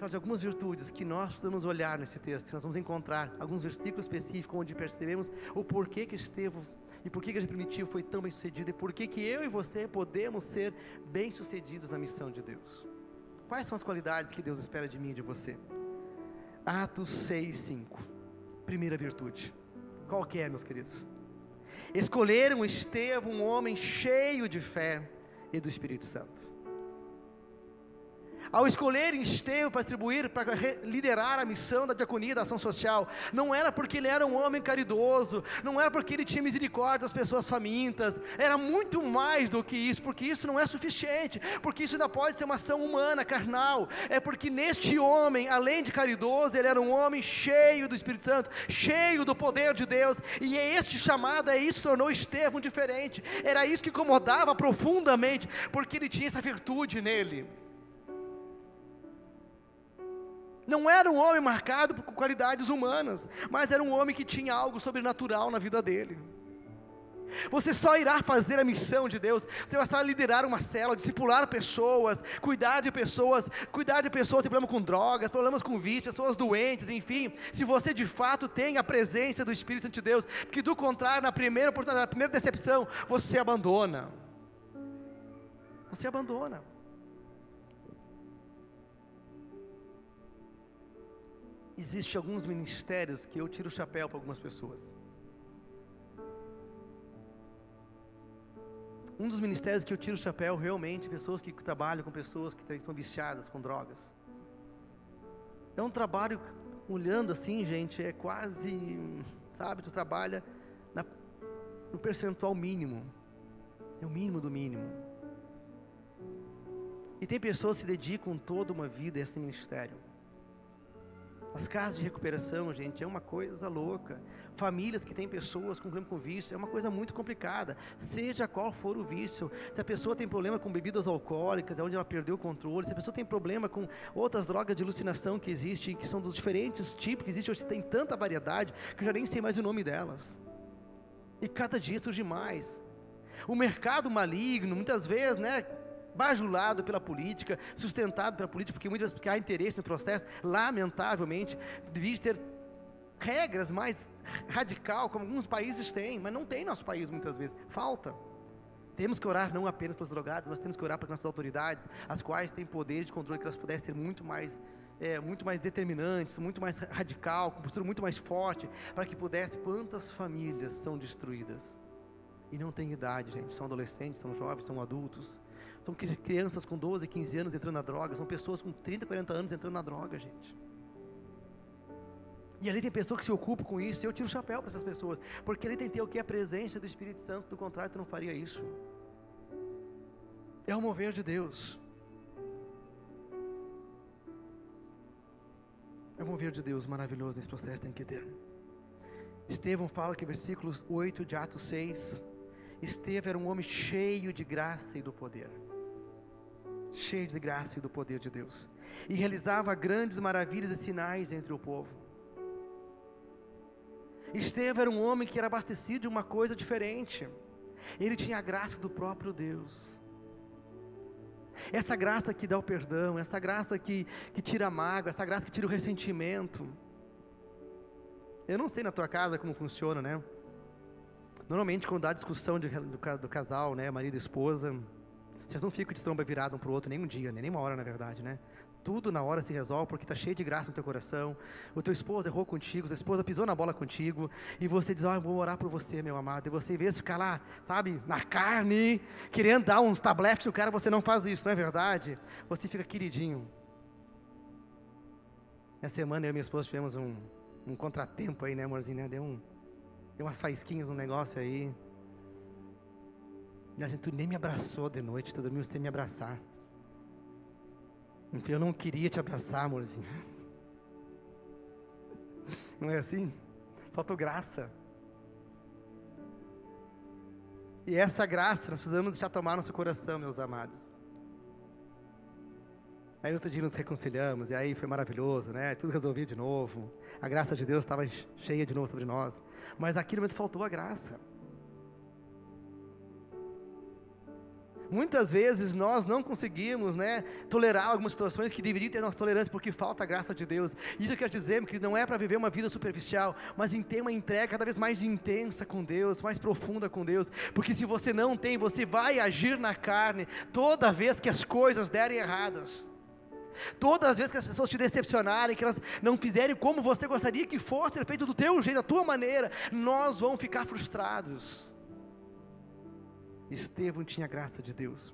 De algumas virtudes que nós precisamos olhar nesse texto, nós vamos encontrar alguns versículos específicos onde percebemos o porquê que Estevão e por que a gente primitivo foi tão bem sucedido e por que eu e você podemos ser bem sucedidos na missão de Deus. Quais são as qualidades que Deus espera de mim e de você? Atos 6, 5. Primeira virtude. Qual que é, meus queridos? Escolheram Estevão, um homem cheio de fé e do Espírito Santo ao escolherem Estevão para distribuir, para liderar a missão da diaconia da ação social, não era porque ele era um homem caridoso, não era porque ele tinha misericórdia das pessoas famintas, era muito mais do que isso, porque isso não é suficiente, porque isso ainda pode ser uma ação humana, carnal, é porque neste homem, além de caridoso, ele era um homem cheio do Espírito Santo, cheio do poder de Deus, e é este chamado, é isso que tornou Estevão diferente, era isso que incomodava profundamente, porque ele tinha essa virtude nele. Não era um homem marcado por qualidades humanas, mas era um homem que tinha algo sobrenatural na vida dele. Você só irá fazer a missão de Deus, você vai só liderar uma célula, discipular pessoas, cuidar de pessoas, cuidar de pessoas que têm com drogas, problemas com vício, pessoas doentes, enfim. Se você de fato tem a presença do Espírito de Deus, porque do contrário, na primeira oportunidade, na primeira decepção, você abandona. Você abandona. Existem alguns ministérios que eu tiro o chapéu para algumas pessoas. Um dos ministérios que eu tiro o chapéu realmente, pessoas que trabalham com pessoas que estão viciadas com drogas. É um trabalho, olhando assim, gente, é quase, sabe, tu trabalha na, no percentual mínimo. É o mínimo do mínimo. E tem pessoas que se dedicam toda uma vida a esse ministério. As casas de recuperação, gente, é uma coisa louca. Famílias que têm pessoas com problema com vício, é uma coisa muito complicada. Seja qual for o vício. Se a pessoa tem problema com bebidas alcoólicas, é onde ela perdeu o controle. Se a pessoa tem problema com outras drogas de alucinação que existem, que são dos diferentes tipos que existem, hoje tem tanta variedade que eu já nem sei mais o nome delas. E cada dia surge mais. O mercado maligno, muitas vezes, né? Bajulado pela política, sustentado pela política, porque muitas vezes há interesse no processo, lamentavelmente, devia ter regras mais radical, como alguns países têm, mas não tem nosso país muitas vezes, falta. Temos que orar não apenas para os drogados, mas temos que orar para as nossas autoridades, as quais têm poder de controle, que elas pudessem ser muito mais, é, muito mais determinantes, muito mais radical, com postura muito mais forte, para que pudesse. Quantas famílias são destruídas? E não tem idade, gente. São adolescentes, são jovens, são adultos. São crianças com 12, 15 anos entrando na droga. São pessoas com 30, 40 anos entrando na droga, gente. E ali tem pessoa que se ocupa com isso. E eu tiro o chapéu para essas pessoas. Porque ali tem que ter o que? A presença do Espírito Santo. Do contrário, tu não faria isso. É o mover de Deus. É o mover de Deus maravilhoso nesse processo tem que ter. Estevão fala que versículos 8 de Atos 6. Estevão era um homem cheio de graça e do poder cheio de graça e do poder de Deus, e realizava grandes maravilhas e sinais entre o povo. Estevão era um homem que era abastecido de uma coisa diferente. Ele tinha a graça do próprio Deus. Essa graça que dá o perdão, essa graça que, que tira a mágoa, essa graça que tira o ressentimento. Eu não sei na tua casa como funciona, né? Normalmente quando dá discussão de, do, do casal, né, marido e esposa, vocês não ficam de tromba virada um para o outro nem um dia, nem uma hora na verdade, né? Tudo na hora se resolve porque está cheio de graça no teu coração. O teu esposo errou contigo, tua esposa pisou na bola contigo. E você diz: oh, eu vou orar por você, meu amado. E você, em vez de ficar lá, sabe, na carne, querendo dar uns tabletes no cara, você não faz isso, não é verdade? Você fica queridinho. Essa semana eu e minha esposa tivemos um, um contratempo aí, né, amorzinho? Né? Deu, um, deu umas faísquinhas no negócio aí. E assim, tu nem me abraçou de noite, tu dormiu sem me abraçar. Então eu não queria te abraçar, amorzinho. Não é assim? Faltou graça. E essa graça nós precisamos deixar tomar nosso coração, meus amados. Aí no outro dia nos reconciliamos, e aí foi maravilhoso, né? Tudo resolvido de novo. A graça de Deus estava cheia de novo sobre nós. Mas naquele momento faltou a graça. Muitas vezes nós não conseguimos, né, tolerar algumas situações que deveriam ter nossa tolerância porque falta a graça de Deus. Isso eu quero dizer que não é para viver uma vida superficial, mas em ter uma entrega cada vez mais intensa com Deus, mais profunda com Deus. Porque se você não tem, você vai agir na carne toda vez que as coisas derem erradas. Todas as vezes que as pessoas te decepcionarem, que elas não fizerem como você gostaria que fosse feito do teu jeito, da tua maneira, nós vamos ficar frustrados. Estevão tinha graça de Deus.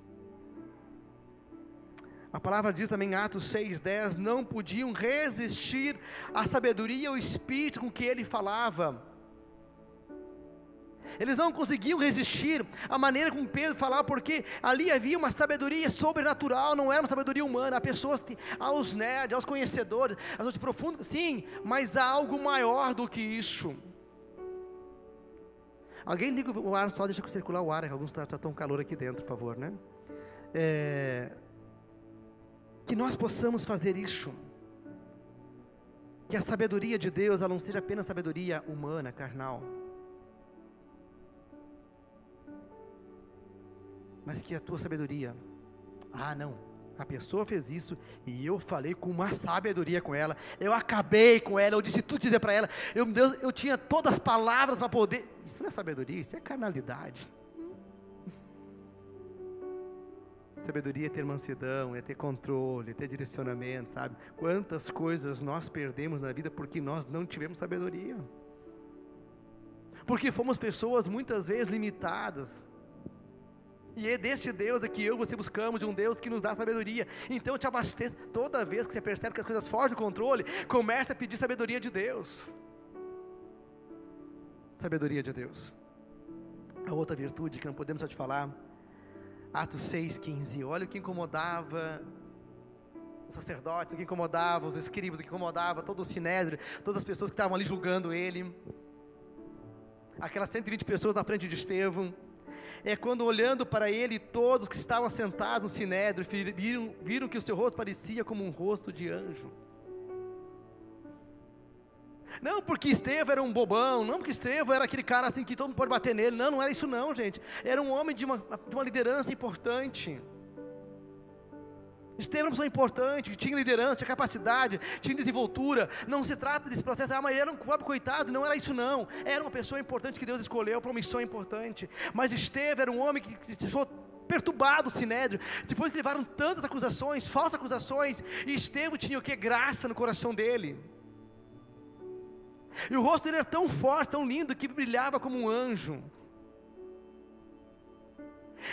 A palavra diz também em Atos 6,10: não podiam resistir à sabedoria e ao espírito com que ele falava. Eles não conseguiam resistir à maneira como Pedro falava, porque ali havia uma sabedoria sobrenatural, não era uma sabedoria humana. Há pessoas, aos nerds, aos conhecedores, aos de profundo, sim, mas há algo maior do que isso. Alguém liga o ar só, deixa circular o ar, que alguns está tá tão calor aqui dentro, por favor, né? É, que nós possamos fazer isso. Que a sabedoria de Deus, ela não seja apenas sabedoria humana, carnal. Mas que a tua sabedoria, ah não, a pessoa fez isso e eu falei com uma sabedoria com ela. Eu acabei com ela, eu disse tudo dizer para ela. Eu, Deus, eu tinha todas as palavras para poder. Isso não é sabedoria, isso é carnalidade. Sabedoria é ter mansidão, é ter controle, é ter direcionamento, sabe? Quantas coisas nós perdemos na vida porque nós não tivemos sabedoria. Porque fomos pessoas muitas vezes limitadas. E é deste Deus é que eu e você buscamos, de um Deus que nos dá sabedoria. Então te abasteça. Toda vez que você percebe que as coisas fogem do controle, comece a pedir sabedoria de Deus. Sabedoria de Deus. A outra virtude que não podemos só te falar. Atos 6,15. Olha o que incomodava os sacerdotes, o que incomodava os escribas, o que incomodava todo o sinédrio, todas as pessoas que estavam ali julgando ele. Aquelas 120 pessoas na frente de Estevão. É quando olhando para ele, todos que estavam sentados no sinédrio viram, viram que o seu rosto parecia como um rosto de anjo. Não porque Estevão era um bobão, não porque Estevão era aquele cara assim que todo mundo pode bater nele. Não, não era isso não, gente. Era um homem de uma, de uma liderança importante. Estevão era uma pessoa importante, tinha liderança, tinha capacidade, tinha desenvoltura. Não se trata desse processo, ah, mas ele era um pobre coitado, não era isso não. Era uma pessoa importante que Deus escolheu para uma missão importante. Mas Estevão era um homem que, que deixou perturbado o sinédrio. Depois que levaram tantas acusações, falsas acusações, e Estevão tinha o que? Graça no coração dele. E o rosto dele era tão forte, tão lindo, que brilhava como um anjo.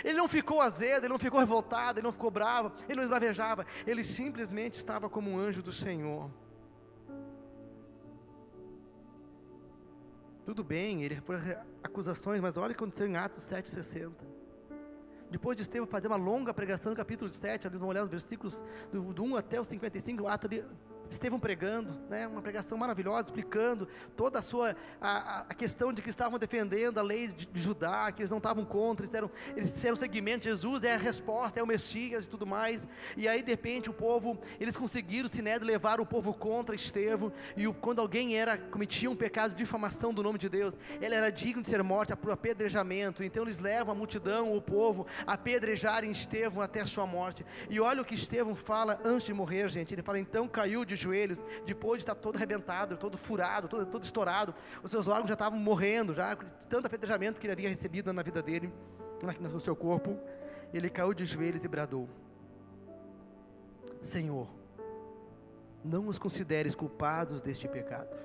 Ele não ficou azedo, ele não ficou revoltado, ele não ficou bravo, ele não esbravejava, ele simplesmente estava como um anjo do Senhor. Tudo bem, ele foi acusações, mas olha o que aconteceu em Atos 7,60. Depois de Estevão fazer uma longa pregação no capítulo 7, eles vão olhar os versículos do, do 1 até o 55, o ato de, Estevão pregando, né, uma pregação maravilhosa, explicando toda a sua a, a questão de que estavam defendendo a lei de, de Judá, que eles não estavam contra, eles eram, eles eram segmento, Jesus é a resposta, é o Messias e tudo mais. E aí de repente o povo, eles conseguiram o Sinédrio levar o povo contra Estevão, e o, quando alguém era cometia um pecado de difamação do nome de Deus, ele era digno de ser morto por apedrejamento. Então eles levam a multidão, o povo, a apedrejarem Estevão até a sua morte. E olha o que Estevão fala antes de morrer, gente. Ele fala: "Então caiu de joelhos, depois de estar todo arrebentado, todo furado, todo, todo estourado, os seus órgãos já estavam morrendo, já de tanto apedrejamento que ele havia recebido na vida dele, no seu corpo, ele caiu de joelhos e bradou: Senhor, não os consideres culpados deste pecado.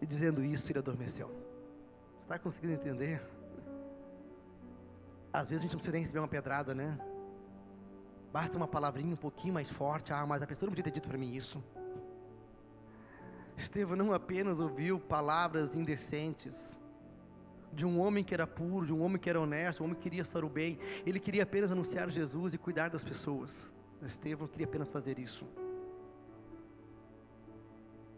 E dizendo isso, ele adormeceu. Está conseguindo entender? Às vezes a gente não precisa nem receber uma pedrada, né? Basta uma palavrinha um pouquinho mais forte. Ah, mas a pessoa não podia ter dito para mim isso. Estevão não apenas ouviu palavras indecentes de um homem que era puro, de um homem que era honesto, um homem que queria estar o bem. Ele queria apenas anunciar Jesus e cuidar das pessoas. Estevão queria apenas fazer isso.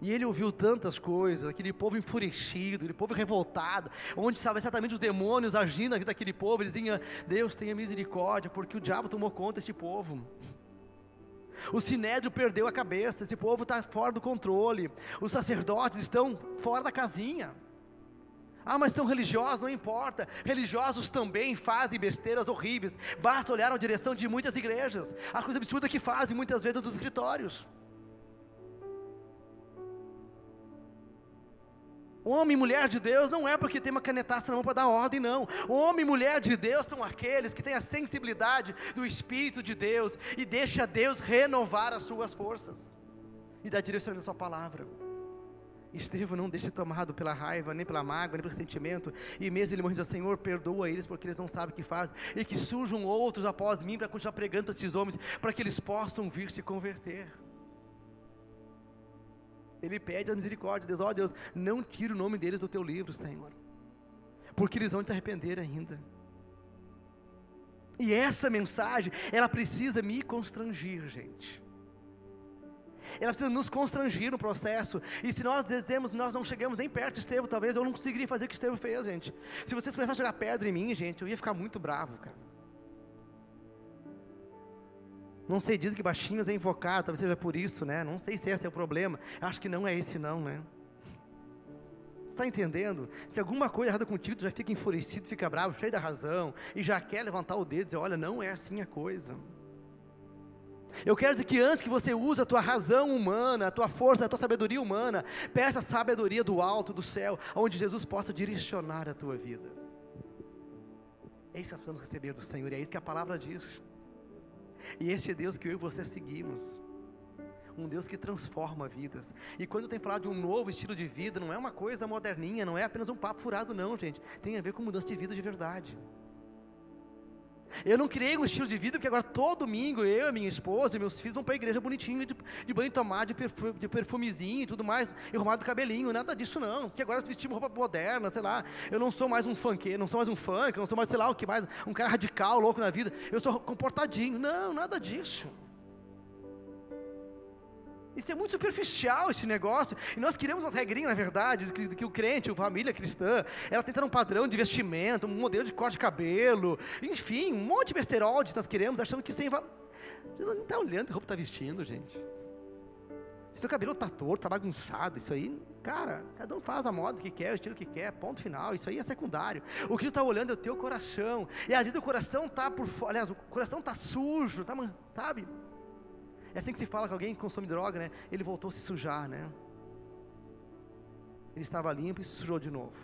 E ele ouviu tantas coisas, aquele povo enfurecido, aquele povo revoltado, onde estava exatamente os demônios agindo na vida daquele povo. Ele dizia: Deus tenha misericórdia, porque o diabo tomou conta deste povo. O sinédrio perdeu a cabeça, esse povo está fora do controle. Os sacerdotes estão fora da casinha. Ah, mas são religiosos, não importa. Religiosos também fazem besteiras horríveis. Basta olhar na direção de muitas igrejas, as coisas absurdas que fazem muitas vezes nos escritórios. Homem e mulher de Deus não é porque tem uma canetaça na mão para dar ordem, não. Homem e mulher de Deus são aqueles que têm a sensibilidade do Espírito de Deus e deixa Deus renovar as suas forças e dar direção à sua palavra. Estevão não deixa tomado pela raiva, nem pela mágoa, nem pelo ressentimento, e mesmo ele morrendo, Senhor, perdoa eles porque eles não sabem o que fazem, e que surjam outros após mim para continuar pregando esses homens, para que eles possam vir se converter. Ele pede a misericórdia de Deus, ó oh, Deus, não tire o nome deles do teu livro, Senhor, porque eles vão se arrepender ainda. E essa mensagem, ela precisa me constrangir, gente. Ela precisa nos constrangir no processo. E se nós dizemos, nós não chegamos nem perto de Estevão, talvez eu não conseguiria fazer o que Estevão fez, gente. Se vocês começarem a jogar pedra em mim, gente, eu ia ficar muito bravo, cara. Não sei, diz que baixinhos é invocado, talvez seja por isso, né? Não sei se esse é o problema. Acho que não é esse não, né? Está entendendo? Se alguma coisa errada contigo, tu já fica enfurecido, fica bravo, cheio da razão, e já quer levantar o dedo e dizer, olha, não é assim a coisa. Eu quero dizer que antes que você use a tua razão humana, a tua força, a tua sabedoria humana, peça a sabedoria do alto, do céu, onde Jesus possa direcionar a tua vida. É isso que nós precisamos receber do Senhor, é isso que a palavra diz. E esse é Deus que eu e você seguimos. Um Deus que transforma vidas. E quando tenho falado de um novo estilo de vida, não é uma coisa moderninha, não é apenas um papo furado, não, gente. Tem a ver com mudança de vida de verdade. Eu não criei um estilo de vida porque agora todo domingo eu, minha esposa e meus filhos vão para a igreja bonitinho, de, de banho tomado, de, perfume, de perfumezinho e tudo mais, arrumado cabelinho, nada disso não. Porque agora vestimos roupa moderna, sei lá. Eu não sou mais um funk, não sou mais um funk, não sou mais, sei lá, o que mais, um cara radical, louco na vida. Eu sou comportadinho. Não, nada disso. Isso é muito superficial esse negócio. E nós queremos umas regrinhas, na verdade, que, que o crente, a família cristã, ela tenta um padrão de vestimento, um modelo de corte de cabelo, enfim, um monte de besterol nós queremos, achando que isso tem valor. Jesus não está olhando que roupa está vestindo, gente. Se teu cabelo está torto, está bagunçado, isso aí, cara, cada um faz a moda que quer, o estilo que quer, ponto final, isso aí é secundário. O que está olhando é o teu coração. E às vezes o coração está por fora, aliás, o coração está sujo, tá, sabe? É assim que se fala que alguém consome droga, né? Ele voltou a se sujar, né? Ele estava limpo e se sujou de novo.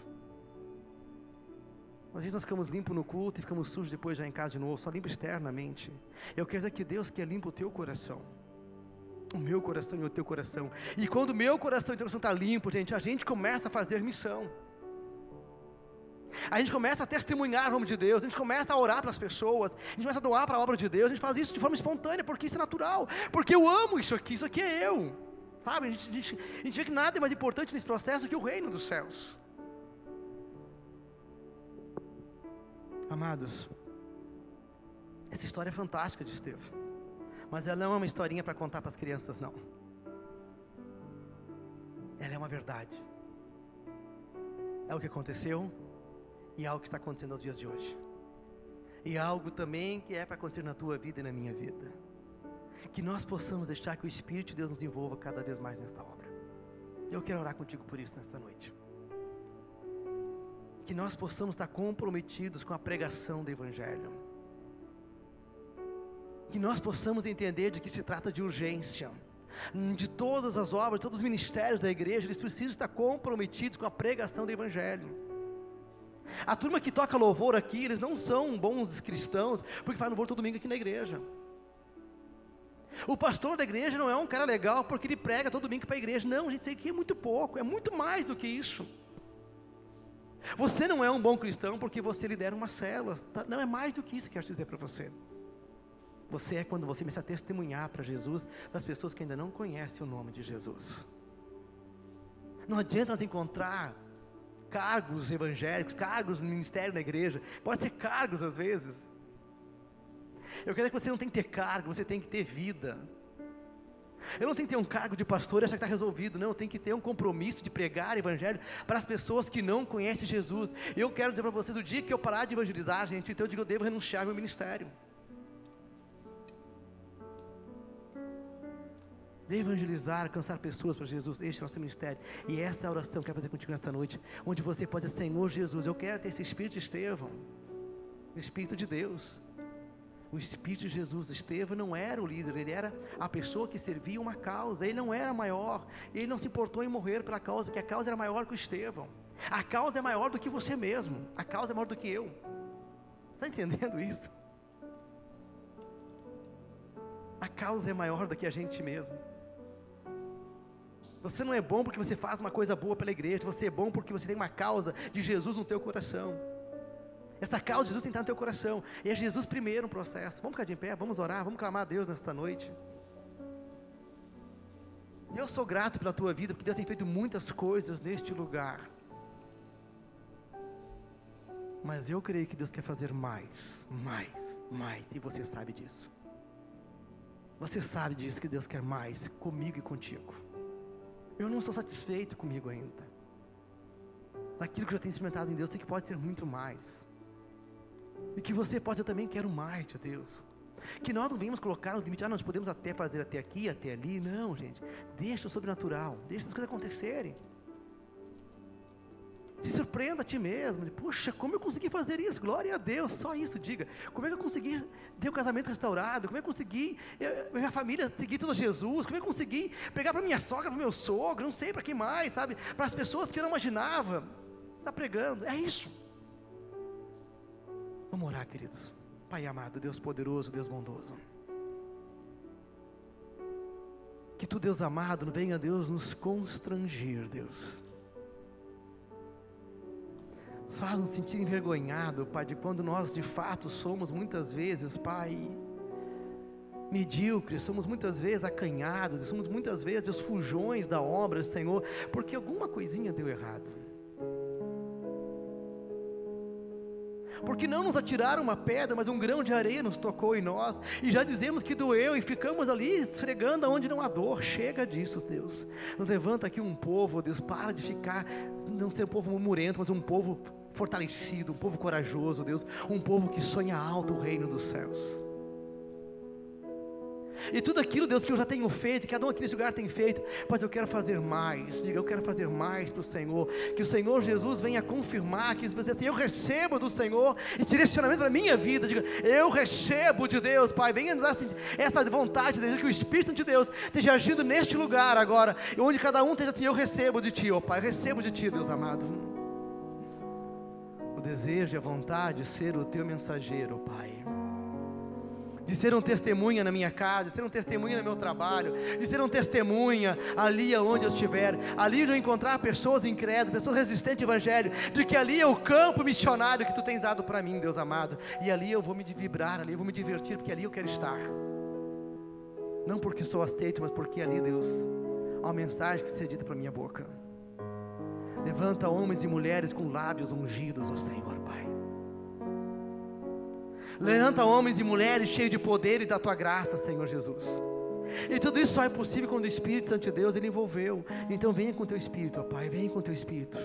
Às vezes nós ficamos limpos no culto e ficamos sujos depois já em casa de novo, só limpo externamente. Eu quero dizer que Deus quer limpo o teu coração. O meu coração e o teu coração. E quando o meu coração e o teu coração está limpo, gente, a gente começa a fazer missão. A gente começa a testemunhar o nome de Deus, a gente começa a orar para as pessoas, a gente começa a doar para a obra de Deus, a gente faz isso de forma espontânea, porque isso é natural, porque eu amo isso aqui, isso aqui é eu. Sabe, a gente, a gente, a gente vê que nada é mais importante nesse processo que o reino dos céus. Amados, essa história é fantástica de Estevão, mas ela não é uma historinha para contar para as crianças, não. Ela é uma verdade. É o que aconteceu e algo que está acontecendo aos dias de hoje. E algo também que é para acontecer na tua vida e na minha vida. Que nós possamos deixar que o Espírito de Deus nos envolva cada vez mais nesta obra. Eu quero orar contigo por isso nesta noite. Que nós possamos estar comprometidos com a pregação do Evangelho. Que nós possamos entender de que se trata de urgência. De todas as obras, todos os ministérios da igreja, eles precisam estar comprometidos com a pregação do Evangelho. A turma que toca louvor aqui, eles não são bons cristãos, porque faz louvor todo domingo aqui na igreja. O pastor da igreja não é um cara legal porque ele prega todo domingo para a igreja. Não, gente, isso aqui é muito pouco, é muito mais do que isso. Você não é um bom cristão porque você lidera uma célula. Tá? Não é mais do que isso que eu quero dizer para você. Você é quando você começa a testemunhar para Jesus, para as pessoas que ainda não conhecem o nome de Jesus. Não adianta nós encontrar cargos evangélicos, cargos no ministério da igreja, pode ser cargos às vezes. Eu quero que você não tem que ter cargo, você tem que ter vida. Eu não tenho que ter um cargo de pastor e achar que está resolvido, não. Eu tenho que ter um compromisso de pregar evangelho para as pessoas que não conhecem Jesus. Eu quero dizer para vocês: o dia que eu parar de evangelizar, gente, então eu digo, eu devo renunciar ao meu ministério. De evangelizar, alcançar pessoas para Jesus. Este é o nosso ministério. E essa é a oração que eu quero fazer contigo nesta noite, onde você pode dizer, Senhor Jesus, eu quero ter esse Espírito de Estevão, o Espírito de Deus. O Espírito de Jesus, Estevão não era o líder, ele era a pessoa que servia uma causa, ele não era maior, ele não se importou em morrer pela causa, porque a causa era maior que o Estevão. A causa é maior do que você mesmo, a causa é maior do que eu. Está entendendo isso? A causa é maior do que a gente mesmo. Você não é bom porque você faz uma coisa boa pela igreja, você é bom porque você tem uma causa de Jesus no teu coração. Essa causa de Jesus tem que estar no teu coração. E é Jesus primeiro no processo. Vamos ficar de pé, vamos orar, vamos clamar a Deus nesta noite. Eu sou grato pela tua vida, porque Deus tem feito muitas coisas neste lugar. Mas eu creio que Deus quer fazer mais, mais, mais, e você sabe disso. Você sabe disso que Deus quer mais comigo e contigo. Eu não estou satisfeito comigo ainda. Daquilo que eu tenho experimentado em Deus, sei que pode ser muito mais. E que você pode, eu também quero mais de Deus. Que nós não venhamos colocar nos limites, ah, nós podemos até fazer até aqui, até ali. Não, gente. Deixa o sobrenatural, deixa as coisas acontecerem. Se surpreenda a ti mesmo. Puxa, como eu consegui fazer isso? Glória a Deus, só isso, diga. Como é que eu consegui ter o um casamento restaurado? Como é que eu consegui eu, minha família seguir tudo a Jesus? Como é que eu consegui pregar para minha sogra, para meu sogro? Não sei para quem mais, sabe? Para as pessoas que eu não imaginava. Está pregando, é isso. Vamos orar, queridos. Pai amado, Deus poderoso, Deus bondoso. Que tu, Deus amado, venha, Deus, nos constranger, Deus faz nos sentir envergonhado, Pai, de quando nós de fato somos muitas vezes, Pai, medíocres, somos muitas vezes acanhados, somos muitas vezes os fujões da obra, Senhor, porque alguma coisinha deu errado. porque não nos atiraram uma pedra, mas um grão de areia nos tocou em nós, e já dizemos que doeu, e ficamos ali esfregando onde não há dor. Chega disso, Deus. Nos levanta aqui um povo, Deus, para de ficar, não ser um povo murmurento, mas um povo fortalecido, um povo corajoso, Deus, um povo que sonha alto o reino dos céus. E tudo aquilo, Deus, que eu já tenho feito, cada um aqui nesse lugar tem feito, mas eu quero fazer mais. Diga, eu quero fazer mais para o Senhor. Que o Senhor Jesus venha confirmar, que você assim, eu recebo do Senhor esse direcionamento para a minha vida. Diga, eu recebo de Deus, Pai. Venha dar assim, essa vontade de Deus, que o Espírito de Deus esteja agindo neste lugar agora, onde cada um esteja assim, eu recebo de Ti, ó Pai, eu recebo de Ti, Deus amado. Desejo e a vontade de ser o Teu mensageiro, Pai. De ser um testemunha na minha casa, de ser um testemunha no meu trabalho, de ser um testemunha ali onde eu estiver, ali onde eu encontrar pessoas incrédulas, pessoas resistentes ao Evangelho, de que ali é o campo missionário que Tu tens dado para mim, Deus amado, e ali eu vou me vibrar, ali eu vou me divertir, porque ali eu quero estar, não porque sou aceito, mas porque ali, Deus, há uma mensagem que ser dita para minha boca. Levanta homens e mulheres com lábios ungidos, ó Senhor, Pai Levanta homens e mulheres cheios de poder e da tua graça, Senhor Jesus. E tudo isso só é possível quando o Espírito Santo de Deus ele envolveu. Então venha com teu Espírito, ó Pai, venha com teu Espírito.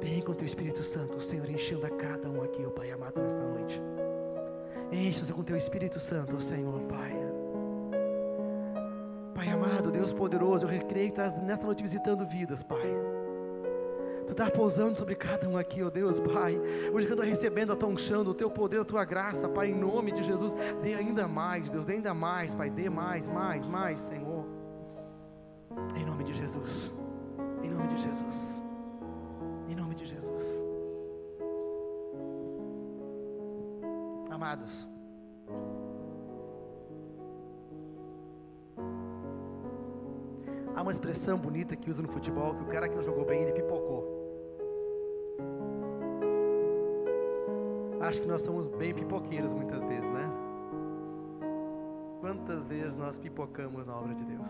Venha com teu Espírito Santo, o Senhor enchendo a cada um aqui, ó Pai amado, nesta noite. Encha-se com teu Espírito Santo, ó Senhor, Pai. Pai amado, Deus poderoso, eu creio que estás nesta noite visitando vidas, Pai. Tu estás pousando sobre cada um aqui, ó oh Deus, Pai. Hoje que eu estou recebendo a tua unção, o teu poder, a tua graça, Pai, em nome de Jesus. Dê ainda mais, Deus, dê ainda mais, Pai. Dê mais, mais, mais, Senhor. Em nome de Jesus. Em nome de Jesus. Em nome de Jesus. Amados. Há uma expressão bonita que usa no futebol, que o cara que não jogou bem, ele pipocou. Acho que nós somos bem pipoqueiros muitas vezes, né? Quantas vezes nós pipocamos na obra de Deus?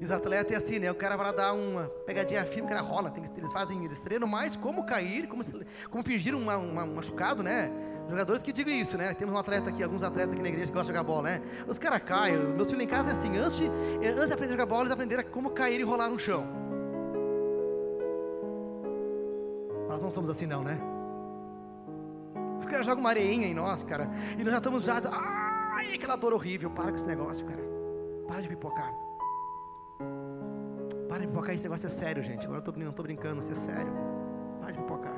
E os atletas é assim, né? O cara vai dar uma pegadinha firme, o cara rola. Tem, eles fazem, eles treinam mais como cair, como, como fingir uma, uma, um machucado, né? Jogadores que digam isso, né? Temos um atleta aqui, alguns atletas aqui na igreja que gostam de jogar bola, né? Os caras caem, meus filhos em casa é assim, antes de, antes de aprender a jogar bola, eles aprenderam como cair e rolar no chão. Nós não somos assim não, né? Os caras jogam uma areinha em nós, cara, e nós já estamos já, ai, aquela dor horrível, para com esse negócio, cara. Para de pipocar. Para de pipocar, esse negócio é sério, gente. Agora eu não estou brincando, isso é sério. Para de pipocar.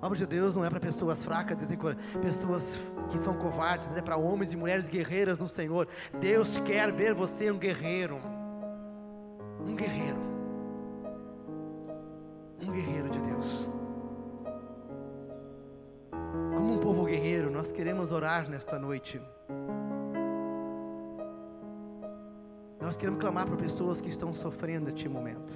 A obra de Deus não é para pessoas fracas, pessoas que são covardes, mas é para homens e mulheres guerreiras no Senhor. Deus quer ver você um guerreiro. Um guerreiro. Nesta noite. Nós queremos clamar para pessoas que estão sofrendo este momento.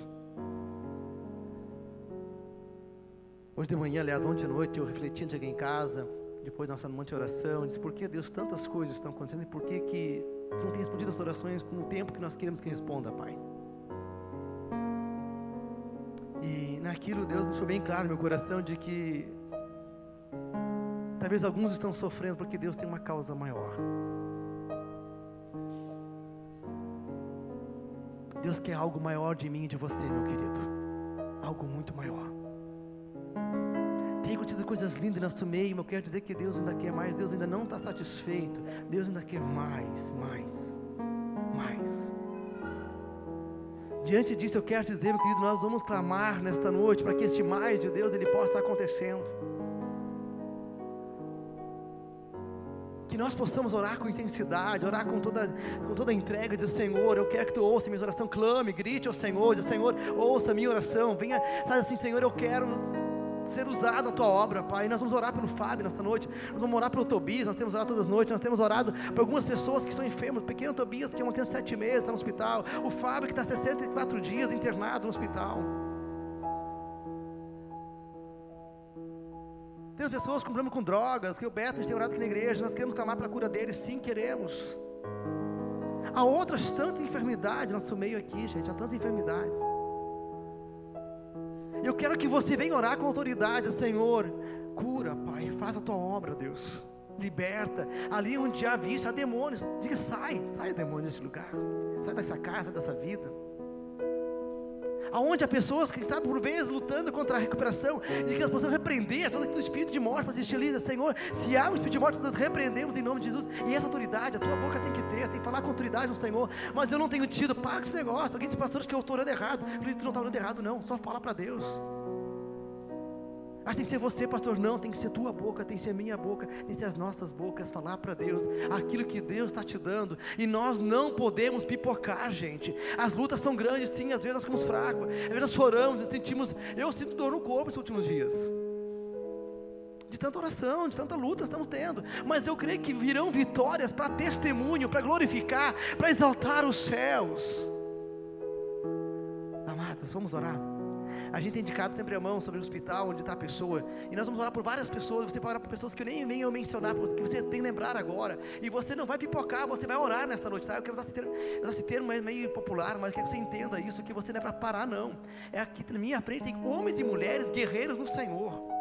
Hoje de manhã, aliás, ontem à noite, eu refletindo, cheguei em casa, depois nossa monte de oração, disse, por que Deus tantas coisas estão acontecendo e por que que Tu não tem respondido as orações com o tempo que nós queremos que responda, Pai? E naquilo Deus deixou bem claro no meu coração de que talvez alguns estão sofrendo porque Deus tem uma causa maior. Deus quer algo maior de mim e de você, meu querido. Algo muito maior tem acontecido coisas lindas no nosso meio, mas eu quero dizer que Deus ainda quer mais, Deus ainda não está satisfeito, Deus ainda quer mais, mais, mais. Diante disso, eu quero dizer, meu querido, nós vamos clamar nesta noite para que este mais de Deus ele possa estar acontecendo. Nós possamos orar com intensidade, orar com toda, com toda a entrega, dizer, Senhor, eu quero que Tu ouça minha oração, clame, grite ao Senhor, diz, Senhor, ouça a minha oração, venha, sabe assim, Senhor, eu quero ser usado na tua obra, Pai. Nós vamos orar pelo Fábio nesta noite, nós vamos orar pelo Tobias, nós temos orado todas as noites, nós temos orado por algumas pessoas que estão enfermas. O pequeno Tobias, que é uma criança de sete meses, está no hospital. O Fábio, que está 64 dias internado no hospital. Temos pessoas com problema com drogas, que o Beto tem orado aqui na igreja, nós queremos clamar pela cura deles, sim, queremos. Há outras tantas enfermidades no nosso meio aqui, gente, há tantas enfermidades. Eu quero que você venha orar com autoridade, Senhor, cura, Pai, faz a tua obra, Deus. Liberta, ali onde há vício, há demônios. Diga, sai, sai demônio desse lugar, sai dessa casa, dessa vida aonde há pessoas que estão por vezes lutando contra a recuperação e que nós possamos repreender todo aquele espírito de morte para existir Senhor, se há um espírito de morte, nós repreendemos em nome de Jesus, e essa autoridade, a tua boca tem que ter, tem que falar com autoridade no Senhor, mas eu não tenho tido, para com esse negócio, alguém disse, pastor, que eu estou orando errado, eu falei, tu não está orando errado não, só fala para Deus, mas tem que ser você, pastor. Não, tem que ser tua boca, tem que ser minha boca, tem que ser as nossas bocas falar para Deus aquilo que Deus está te dando. E nós não podemos pipocar, gente. As lutas são grandes, sim, às vezes nós ficamos fracos, às vezes nós choramos, sentimos. Eu sinto dor no corpo esses últimos dias. De tanta oração, de tanta luta estamos tendo. Mas eu creio que virão vitórias para testemunho, para glorificar, para exaltar os céus. Amados, vamos orar. A gente tem indicado sempre a mão sobre o hospital onde está a pessoa. E nós vamos orar por várias pessoas. Você pode orar por pessoas que eu nem venho mencionar, que você tem que lembrar agora. E você não vai pipocar, você vai orar nesta noite, tá? Eu quero usar esse termo, usar esse termo meio popular, mas quero que você entenda isso, que você não é para parar, não. É aqui na minha frente tem homens e mulheres guerreiros no Senhor.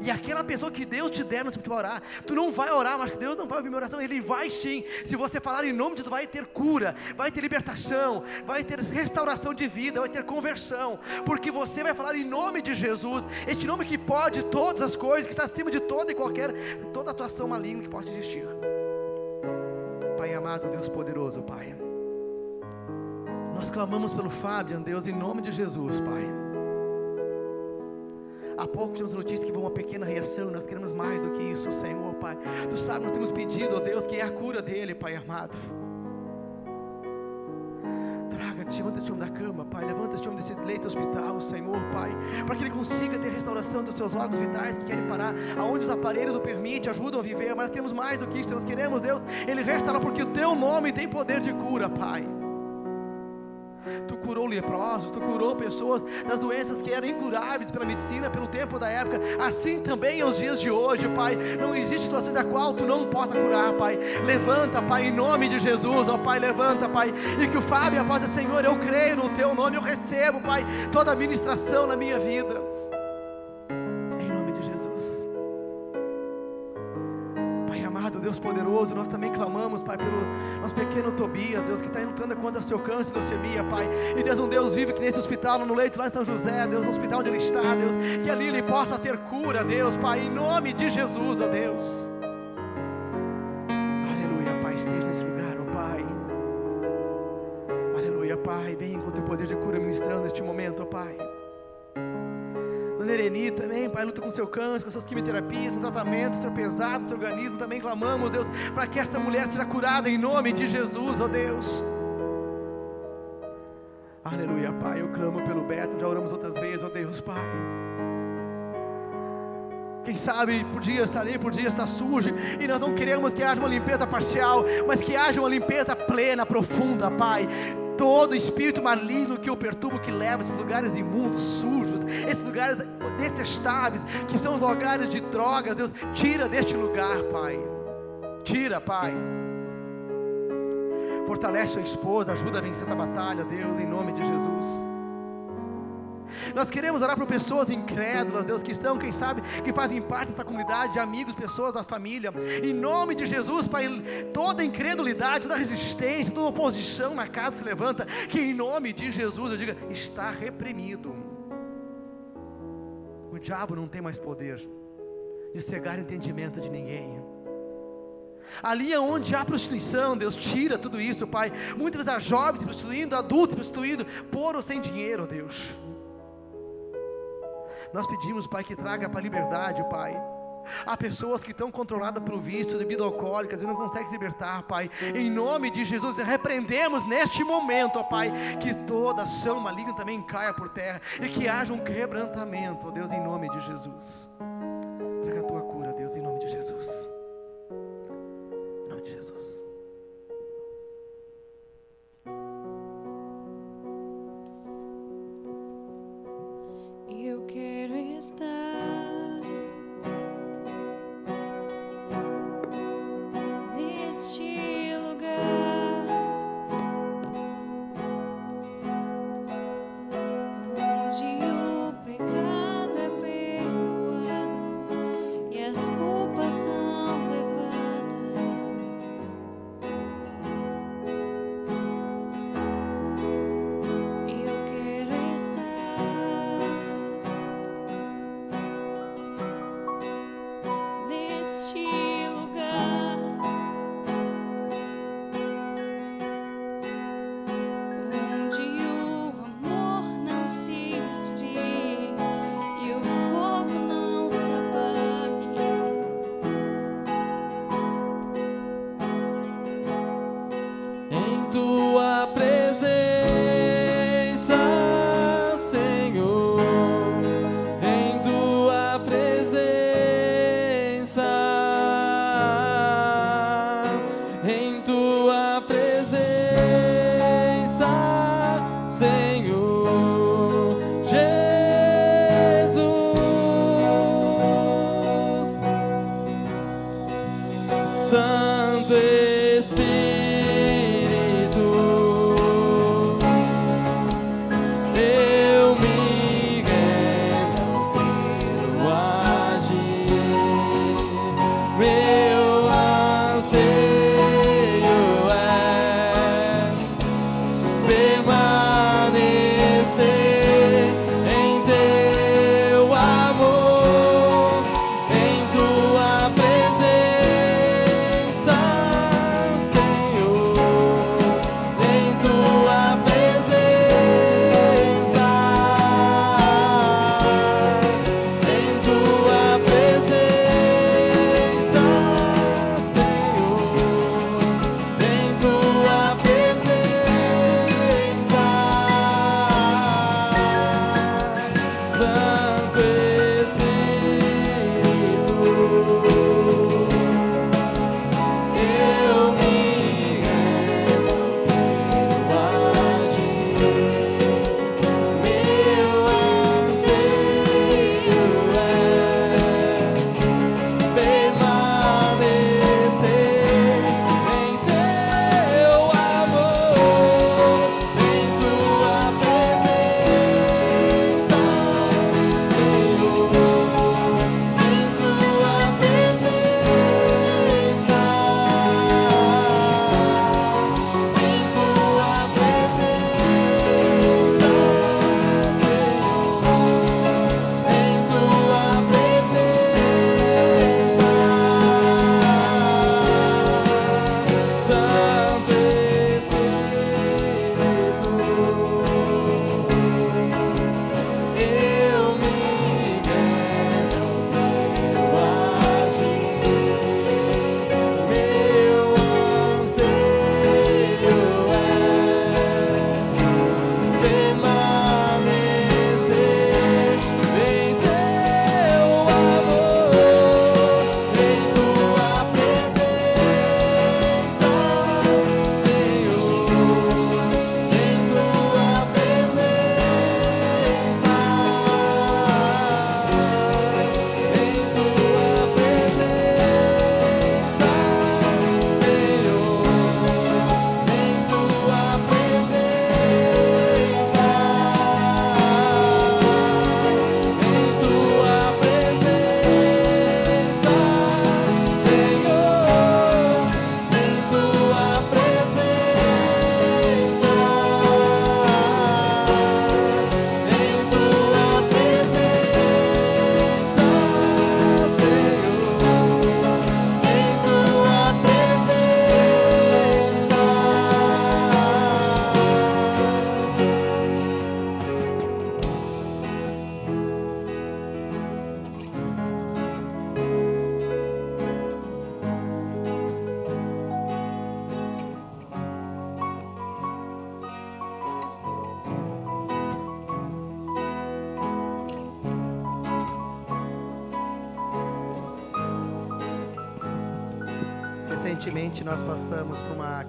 E aquela pessoa que Deus te der, você vai orar. Tu não vai orar, mas que Deus não vai ouvir minha oração. Ele vai sim. Se você falar em nome de Deus, vai ter cura, vai ter libertação, vai ter restauração de vida, vai ter conversão. Porque você vai falar em nome de Jesus, este nome que pode todas as coisas, que está acima de toda e qualquer, toda atuação maligna que possa existir. Pai amado, Deus poderoso, Pai. Nós clamamos pelo Fábio, Deus, em nome de Jesus, Pai. Há pouco tivemos notícia que houve uma pequena reação. Nós queremos mais do que isso, Senhor, Pai. Tu sabe, nós temos pedido, ó Deus, que é a cura dele, Pai amado. Traga, levanta este homem da cama, Pai. Levanta este homem desse leito hospital, Senhor, Pai. Para que ele consiga ter restauração dos seus órgãos vitais que querem parar, aonde os aparelhos o permitem, ajudam a viver. Mas nós queremos mais do que isso. Nós queremos, Deus, Ele restaura porque o Teu nome tem poder de cura, Pai tu curou leprosos, tu curou pessoas das doenças que eram incuráveis pela medicina, pelo tempo da época, assim também aos dias de hoje, Pai. Não existe situação da qual tu não possa curar, Pai. Levanta, Pai, em nome de Jesus, ó Pai, levanta, Pai. E que o Fábio, após Senhor, eu creio no teu nome, eu recebo, Pai, toda a ministração na minha vida. Deus poderoso, nós também clamamos, Pai, pelo nosso pequeno Tobias, Deus, que está lutando contra o seu câncer leucemia, Pai. E Deus, um Deus vive que nesse hospital, no leito lá em São José, Deus, no hospital onde ele está, Deus, que ali ele possa ter cura, Deus, Pai, em nome de Jesus, ó Deus. Aleluia, Pai, esteja nesse lugar, ó Pai. Aleluia, Pai, vem com o teu poder de cura ministrando neste momento, ó Pai. Dona Ereni também, Pai, luta com seu câncer, com suas quimioterapias, o tratamento, seu pesado, seu organismo, também clamamos, Deus, para que esta mulher seja curada em nome de Jesus, ó Deus. Aleluia, Pai, eu clamo pelo Beto, já oramos outras vezes, ó Deus, Pai. Quem sabe por dia está ali, por dia está sujo, e nós não queremos que haja uma limpeza parcial, mas que haja uma limpeza plena, profunda, Pai todo espírito maligno que o perturba, que leva esses lugares imundos, sujos, esses lugares detestáveis, que são os lugares de drogas, Deus, tira deste lugar, Pai. Tira, Pai. Fortalece a esposa, ajuda a vencer essa batalha, Deus, em nome de Jesus. Nós queremos orar por pessoas incrédulas, Deus, que estão, quem sabe, que fazem parte dessa comunidade de amigos, pessoas da família. Em nome de Jesus, Pai, toda incredulidade, toda resistência, toda oposição na casa se levanta. Que em nome de Jesus eu diga: está reprimido. O diabo não tem mais poder de cegar o entendimento de ninguém. Ali é onde há prostituição, Deus tira tudo isso, Pai. Muitas vezes há jovens se prostituindo, adultos se prostituindo, por ou sem dinheiro, Deus. Nós pedimos, Pai, que traga para a liberdade, Pai. Há pessoas que estão controladas pelo vício, bebida alcoólica, e não conseguem se libertar, Pai. Em nome de Jesus, repreendemos neste momento, ó Pai, que toda ação maligna também caia por terra e que haja um quebrantamento, ó Deus, em nome de Jesus. Traga a tua cura, Deus, em nome de Jesus.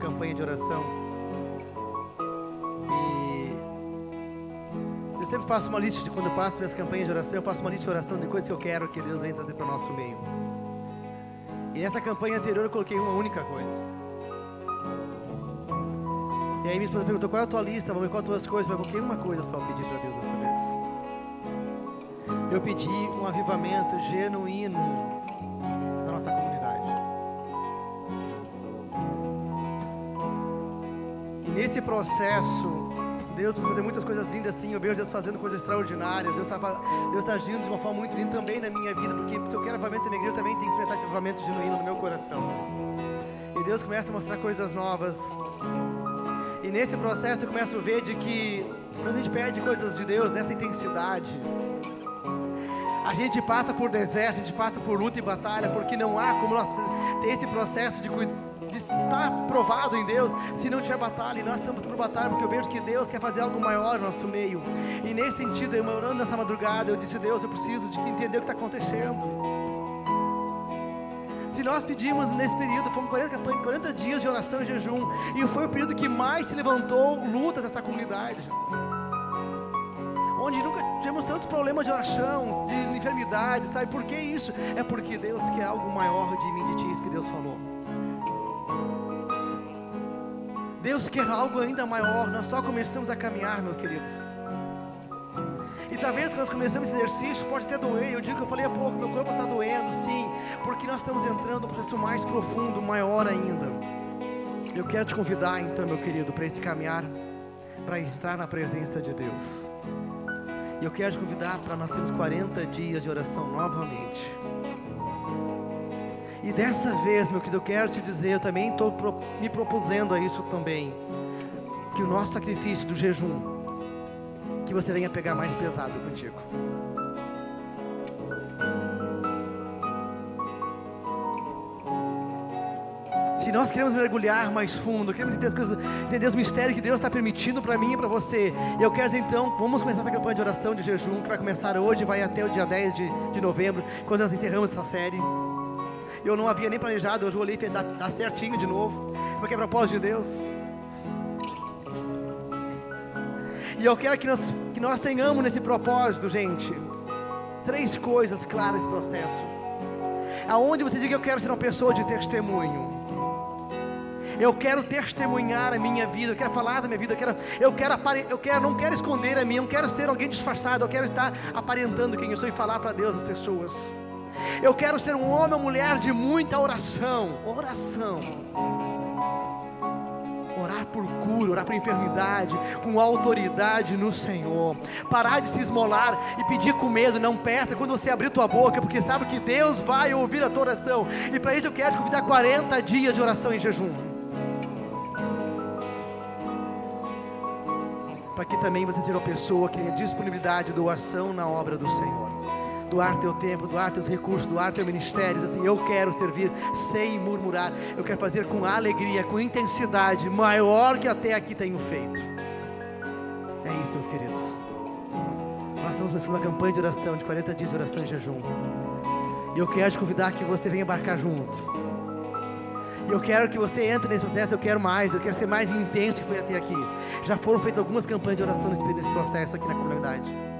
Campanha de oração e eu sempre faço uma lista de quando eu passo minhas campanhas de oração, eu faço uma lista de oração de coisas que eu quero que Deus venha trazer para o nosso meio. E nessa campanha anterior eu coloquei uma única coisa. E aí minha esposa perguntou qual é a tua lista, vamos ver quais as tuas coisas. Eu coloquei uma coisa só pedir para Deus dessa vez. Eu pedi um avivamento genuíno nesse processo, Deus vai fazer muitas coisas lindas assim. Eu vejo Deus fazendo coisas extraordinárias. Deus está Deus tá agindo de uma forma muito linda também na minha vida, porque se eu quero avivamento na minha igreja, eu também tenho que experimentar esse avivamento genuíno no meu coração. E Deus começa a mostrar coisas novas. E nesse processo eu começo a ver de que quando a gente pede coisas de Deus nessa intensidade, a gente passa por deserto, a gente passa por luta e batalha, porque não há como nós ter esse processo de cuidar de estar provado em Deus se não tiver batalha. E nós estamos por batalha porque eu vejo que Deus quer fazer algo maior no nosso meio. E nesse sentido, eu orando nessa madrugada, eu disse: Deus, eu preciso de entender o que está acontecendo. Se nós pedimos nesse período, foram 40, 40 dias de oração e jejum, e foi o período que mais se levantou luta nessa comunidade. Onde nunca tivemos tantos problemas de oração, de enfermidade, sabe por que isso? É porque Deus quer algo maior de mim, de ti, isso que Deus falou. Deus quer algo ainda maior, nós só começamos a caminhar, meus queridos. E talvez quando nós começamos esse exercício, pode até doer. Eu digo que eu falei há pouco, meu corpo está doendo, sim, porque nós estamos entrando num processo mais profundo, maior ainda. Eu quero te convidar, então, meu querido, para esse caminhar, para entrar na presença de Deus. E eu quero te convidar para nós termos 40 dias de oração novamente. E dessa vez, meu querido, eu quero te dizer, eu também estou me propusendo a isso também, que o nosso sacrifício do jejum, que você venha pegar mais pesado contigo. Se nós queremos mergulhar mais fundo, queremos entender as coisas, entender os mistérios que Deus está permitindo para mim e para você, eu quero então, vamos começar essa campanha de oração de jejum, que vai começar hoje, vai até o dia 10 de, de novembro, quando nós encerramos essa série. Eu não havia nem planejado, hoje eu olhei e dar, certinho de novo, porque é propósito de Deus. E eu quero que nós, que nós tenhamos nesse propósito, gente, três coisas claras nesse processo. Aonde você diga eu quero ser uma pessoa de testemunho. Eu quero testemunhar a minha vida, eu quero falar da minha vida, eu quero, eu quero, apare, eu quero, não quero esconder a minha, eu não quero ser alguém disfarçado, eu quero estar aparentando quem eu sou e falar para Deus as pessoas. Eu quero ser um homem ou mulher de muita oração. Oração. Orar por cura, orar por enfermidade, com autoridade no Senhor. Parar de se esmolar e pedir com medo, não peça quando você abrir tua boca, porque sabe que Deus vai ouvir a tua oração. E para isso eu quero te convidar 40 dias de oração em jejum. Para que também você seja uma pessoa que tenha disponibilidade e doação na obra do Senhor doar teu tempo, doar teus recursos, doar teu ministério. Assim, eu quero servir sem murmurar. Eu quero fazer com alegria, com intensidade maior que até aqui tenho feito. É isso, meus queridos. Nós estamos começando uma campanha de oração, de 40 dias de oração e jejum. E eu quero te convidar que você venha embarcar junto. E eu quero que você entre nesse processo, eu quero mais, eu quero ser mais intenso que foi até aqui. Já foram feitas algumas campanhas de oração nesse processo aqui na comunidade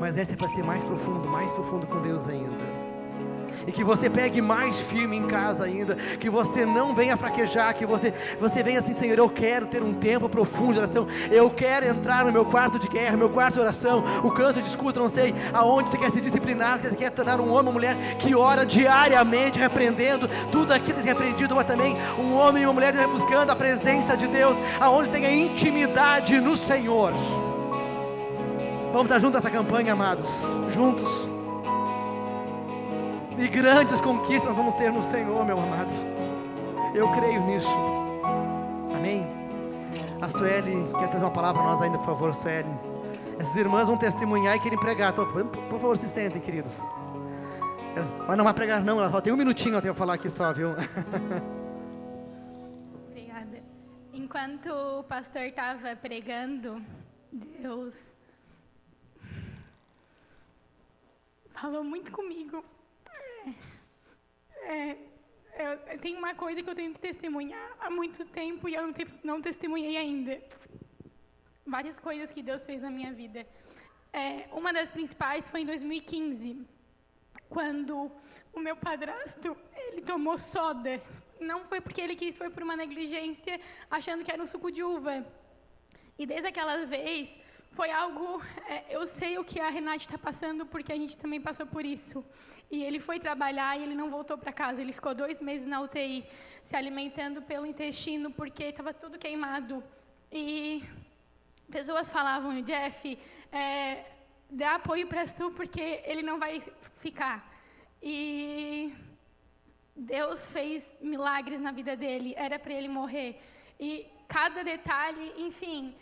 mas essa é para ser mais profundo, mais profundo com Deus ainda. E que você pegue mais firme em casa ainda, que você não venha fraquejar, que você, você venha assim, Senhor, eu quero ter um tempo profundo de oração, eu quero entrar no meu quarto de guerra, meu quarto de oração, o canto de escuta, não sei aonde você quer se disciplinar, você quer tornar um homem ou mulher que ora diariamente, repreendendo tudo aquilo que é repreendido, mas também um homem e uma mulher buscando a presença de Deus, aonde tenha intimidade no Senhor. Vamos estar juntos nessa campanha, amados. Juntos. E grandes conquistas nós vamos ter no Senhor, meu amado. Eu creio nisso. Amém. A Sueli quer trazer uma palavra para nós ainda, por favor, Sueli. Essas irmãs vão testemunhar e querem pregar. Então, por favor, se sentem, queridos. Mas não vai pregar, não. Ela só tem um minutinho até eu falar aqui só, viu? Obrigada. Enquanto o pastor estava pregando, Deus falou muito comigo. É, é, tem uma coisa que eu tenho que testemunhar há muito tempo e eu não, te, não testemunhei ainda. Várias coisas que Deus fez na minha vida. É, uma das principais foi em 2015, quando o meu padrasto ele tomou soda. Não foi porque ele quis, foi por uma negligência, achando que era um suco de uva. E desde aquela vez, foi algo. É, eu sei o que a Renata está passando, porque a gente também passou por isso. E ele foi trabalhar e ele não voltou para casa. Ele ficou dois meses na UTI, se alimentando pelo intestino, porque estava tudo queimado. E pessoas falavam, Jeff, é, dá apoio para Su, porque ele não vai ficar. E Deus fez milagres na vida dele, era para ele morrer. E cada detalhe, enfim,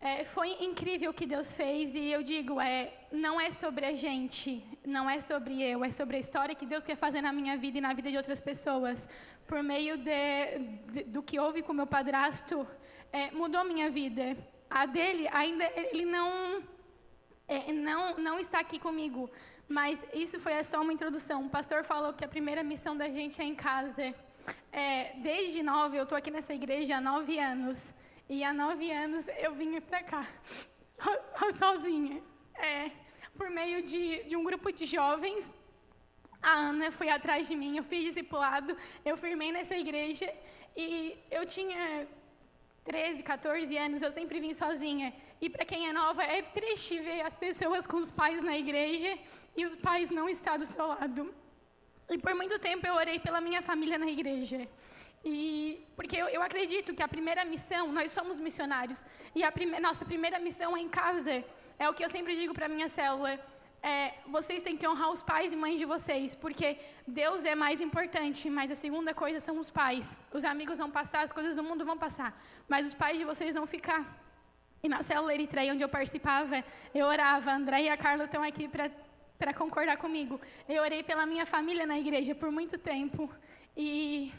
é, foi incrível o que Deus fez e eu digo, é, não é sobre a gente, não é sobre eu, é sobre a história que Deus quer fazer na minha vida e na vida de outras pessoas. Por meio de, de, do que houve com meu padrasto, é, mudou minha vida. A dele ainda ele não é, não não está aqui comigo, Mas isso foi só uma introdução. O pastor falou que a primeira missão da gente é em casa. É, desde nove, eu estou aqui nessa igreja há nove anos. E há nove anos eu vim para cá, so, sozinha. É, por meio de, de um grupo de jovens. A Ana foi atrás de mim, eu fiz discipulado, eu firmei nessa igreja. E eu tinha 13, 14 anos, eu sempre vim sozinha. E para quem é nova, é triste ver as pessoas com os pais na igreja e os pais não estar do seu lado. E por muito tempo eu orei pela minha família na igreja. E porque eu, eu acredito que a primeira missão, nós somos missionários, e a prime, nossa primeira missão é em casa. É o que eu sempre digo para minha célula. É, vocês têm que honrar os pais e mães de vocês, porque Deus é mais importante, mas a segunda coisa são os pais. Os amigos vão passar, as coisas do mundo vão passar, mas os pais de vocês vão ficar. E na célula Eritreia, onde eu participava, eu orava. André e a Carla estão aqui para concordar comigo. Eu orei pela minha família na igreja por muito tempo. E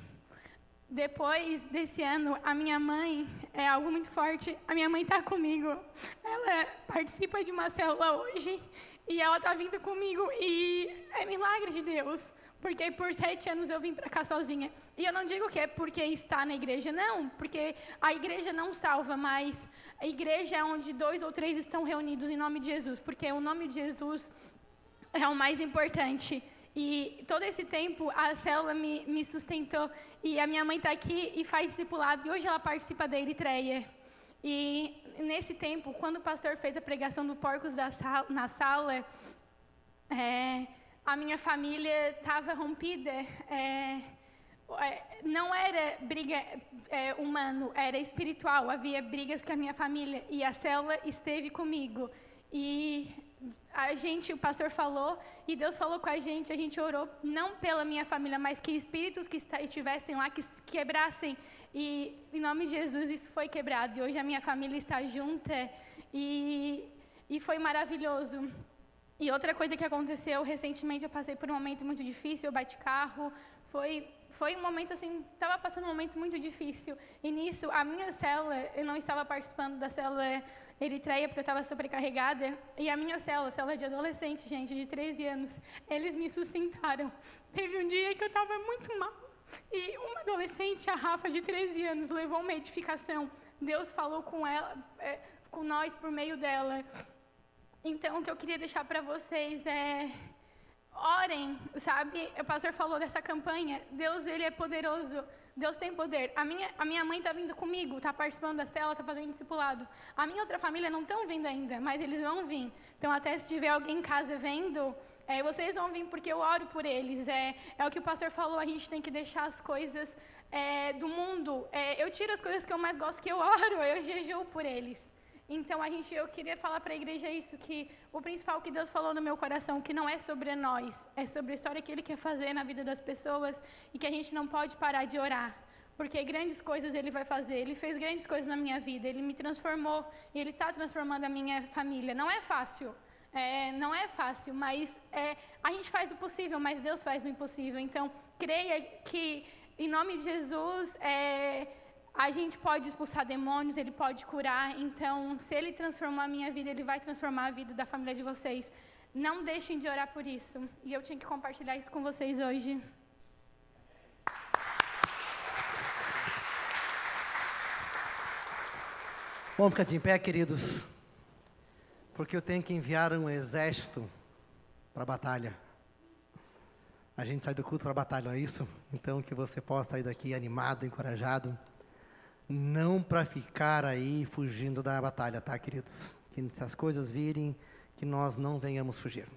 depois desse ano, a minha mãe é algo muito forte. A minha mãe está comigo. Ela participa de uma célula hoje e ela está vindo comigo e é milagre de Deus. Porque por sete anos eu vim para cá sozinha. E eu não digo que é porque está na igreja, não. Porque a igreja não salva, mas a igreja é onde dois ou três estão reunidos em nome de Jesus. Porque o nome de Jesus é o mais importante. E todo esse tempo a célula me, me sustentou. E a minha mãe está aqui e faz discipulado. E hoje ela participa da Eritreia. E nesse tempo, quando o pastor fez a pregação do Porcos sala, na sala, é, a minha família estava rompida. É, é, não era briga é, humano, era espiritual. Havia brigas com a minha família e a célula esteve comigo. E a gente, o pastor falou, e Deus falou com a gente, a gente orou, não pela minha família, mas que espíritos que estivessem lá, que quebrassem. E, em nome de Jesus, isso foi quebrado. E hoje a minha família está junta. E, e foi maravilhoso. E outra coisa que aconteceu, recentemente eu passei por um momento muito difícil, eu bati carro, foi foi um momento assim, estava passando um momento muito difícil. E nisso, a minha célula, eu não estava participando da célula Eritreia porque eu estava sobrecarregada. E a minha célula, célula de adolescente, gente, de 13 anos, eles me sustentaram. Teve um dia que eu estava muito mal. E uma adolescente, a Rafa, de 13 anos, levou uma edificação. Deus falou com ela, é, com nós por meio dela. Então, o que eu queria deixar para vocês é orem, sabe? O pastor falou dessa campanha. Deus, ele é poderoso. Deus tem poder. A minha, a minha mãe está vindo comigo, está participando da cela, está fazendo discipulado. A minha outra família não estão vindo ainda, mas eles vão vir. Então, até se tiver alguém em casa vendo, é, vocês vão vir porque eu oro por eles. É, é o que o pastor falou, a gente tem que deixar as coisas é, do mundo. É, eu tiro as coisas que eu mais gosto, que eu oro, eu jejuo por eles. Então, a gente, eu queria falar para a igreja isso, que o principal que Deus falou no meu coração, que não é sobre nós, é sobre a história que Ele quer fazer na vida das pessoas e que a gente não pode parar de orar. Porque grandes coisas Ele vai fazer. Ele fez grandes coisas na minha vida, Ele me transformou e Ele está transformando a minha família. Não é fácil, é, não é fácil, mas é, a gente faz o possível, mas Deus faz o impossível. Então, creia que, em nome de Jesus, é, a gente pode expulsar demônios, ele pode curar. Então, se ele transformar a minha vida, ele vai transformar a vida da família de vocês. Não deixem de orar por isso. E eu tinha que compartilhar isso com vocês hoje. Vamos ficar de pé, queridos. Porque eu tenho que enviar um exército para a batalha. A gente sai do culto para a batalha, não é isso? Então, que você possa sair daqui animado, encorajado não para ficar aí fugindo da batalha, tá, queridos? Que se as coisas virem, que nós não venhamos fugir.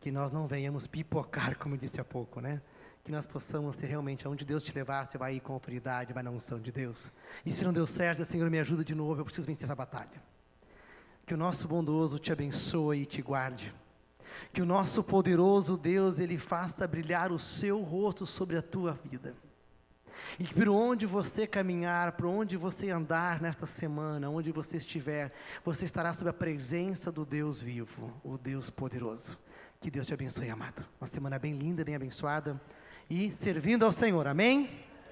Que nós não venhamos pipocar, como disse há pouco, né? Que nós possamos ser realmente aonde Deus te levar, você vai ir com autoridade, vai na unção de Deus. E se não deu certo, Senhor, me ajuda de novo, eu preciso vencer essa batalha. Que o nosso bondoso te abençoe e te guarde. Que o nosso poderoso Deus, ele faça brilhar o seu rosto sobre a tua vida e por onde você caminhar, por onde você andar nesta semana, onde você estiver, você estará sob a presença do Deus vivo, o Deus poderoso. Que Deus te abençoe, amado. Uma semana bem linda, bem abençoada e servindo ao Senhor. Amém?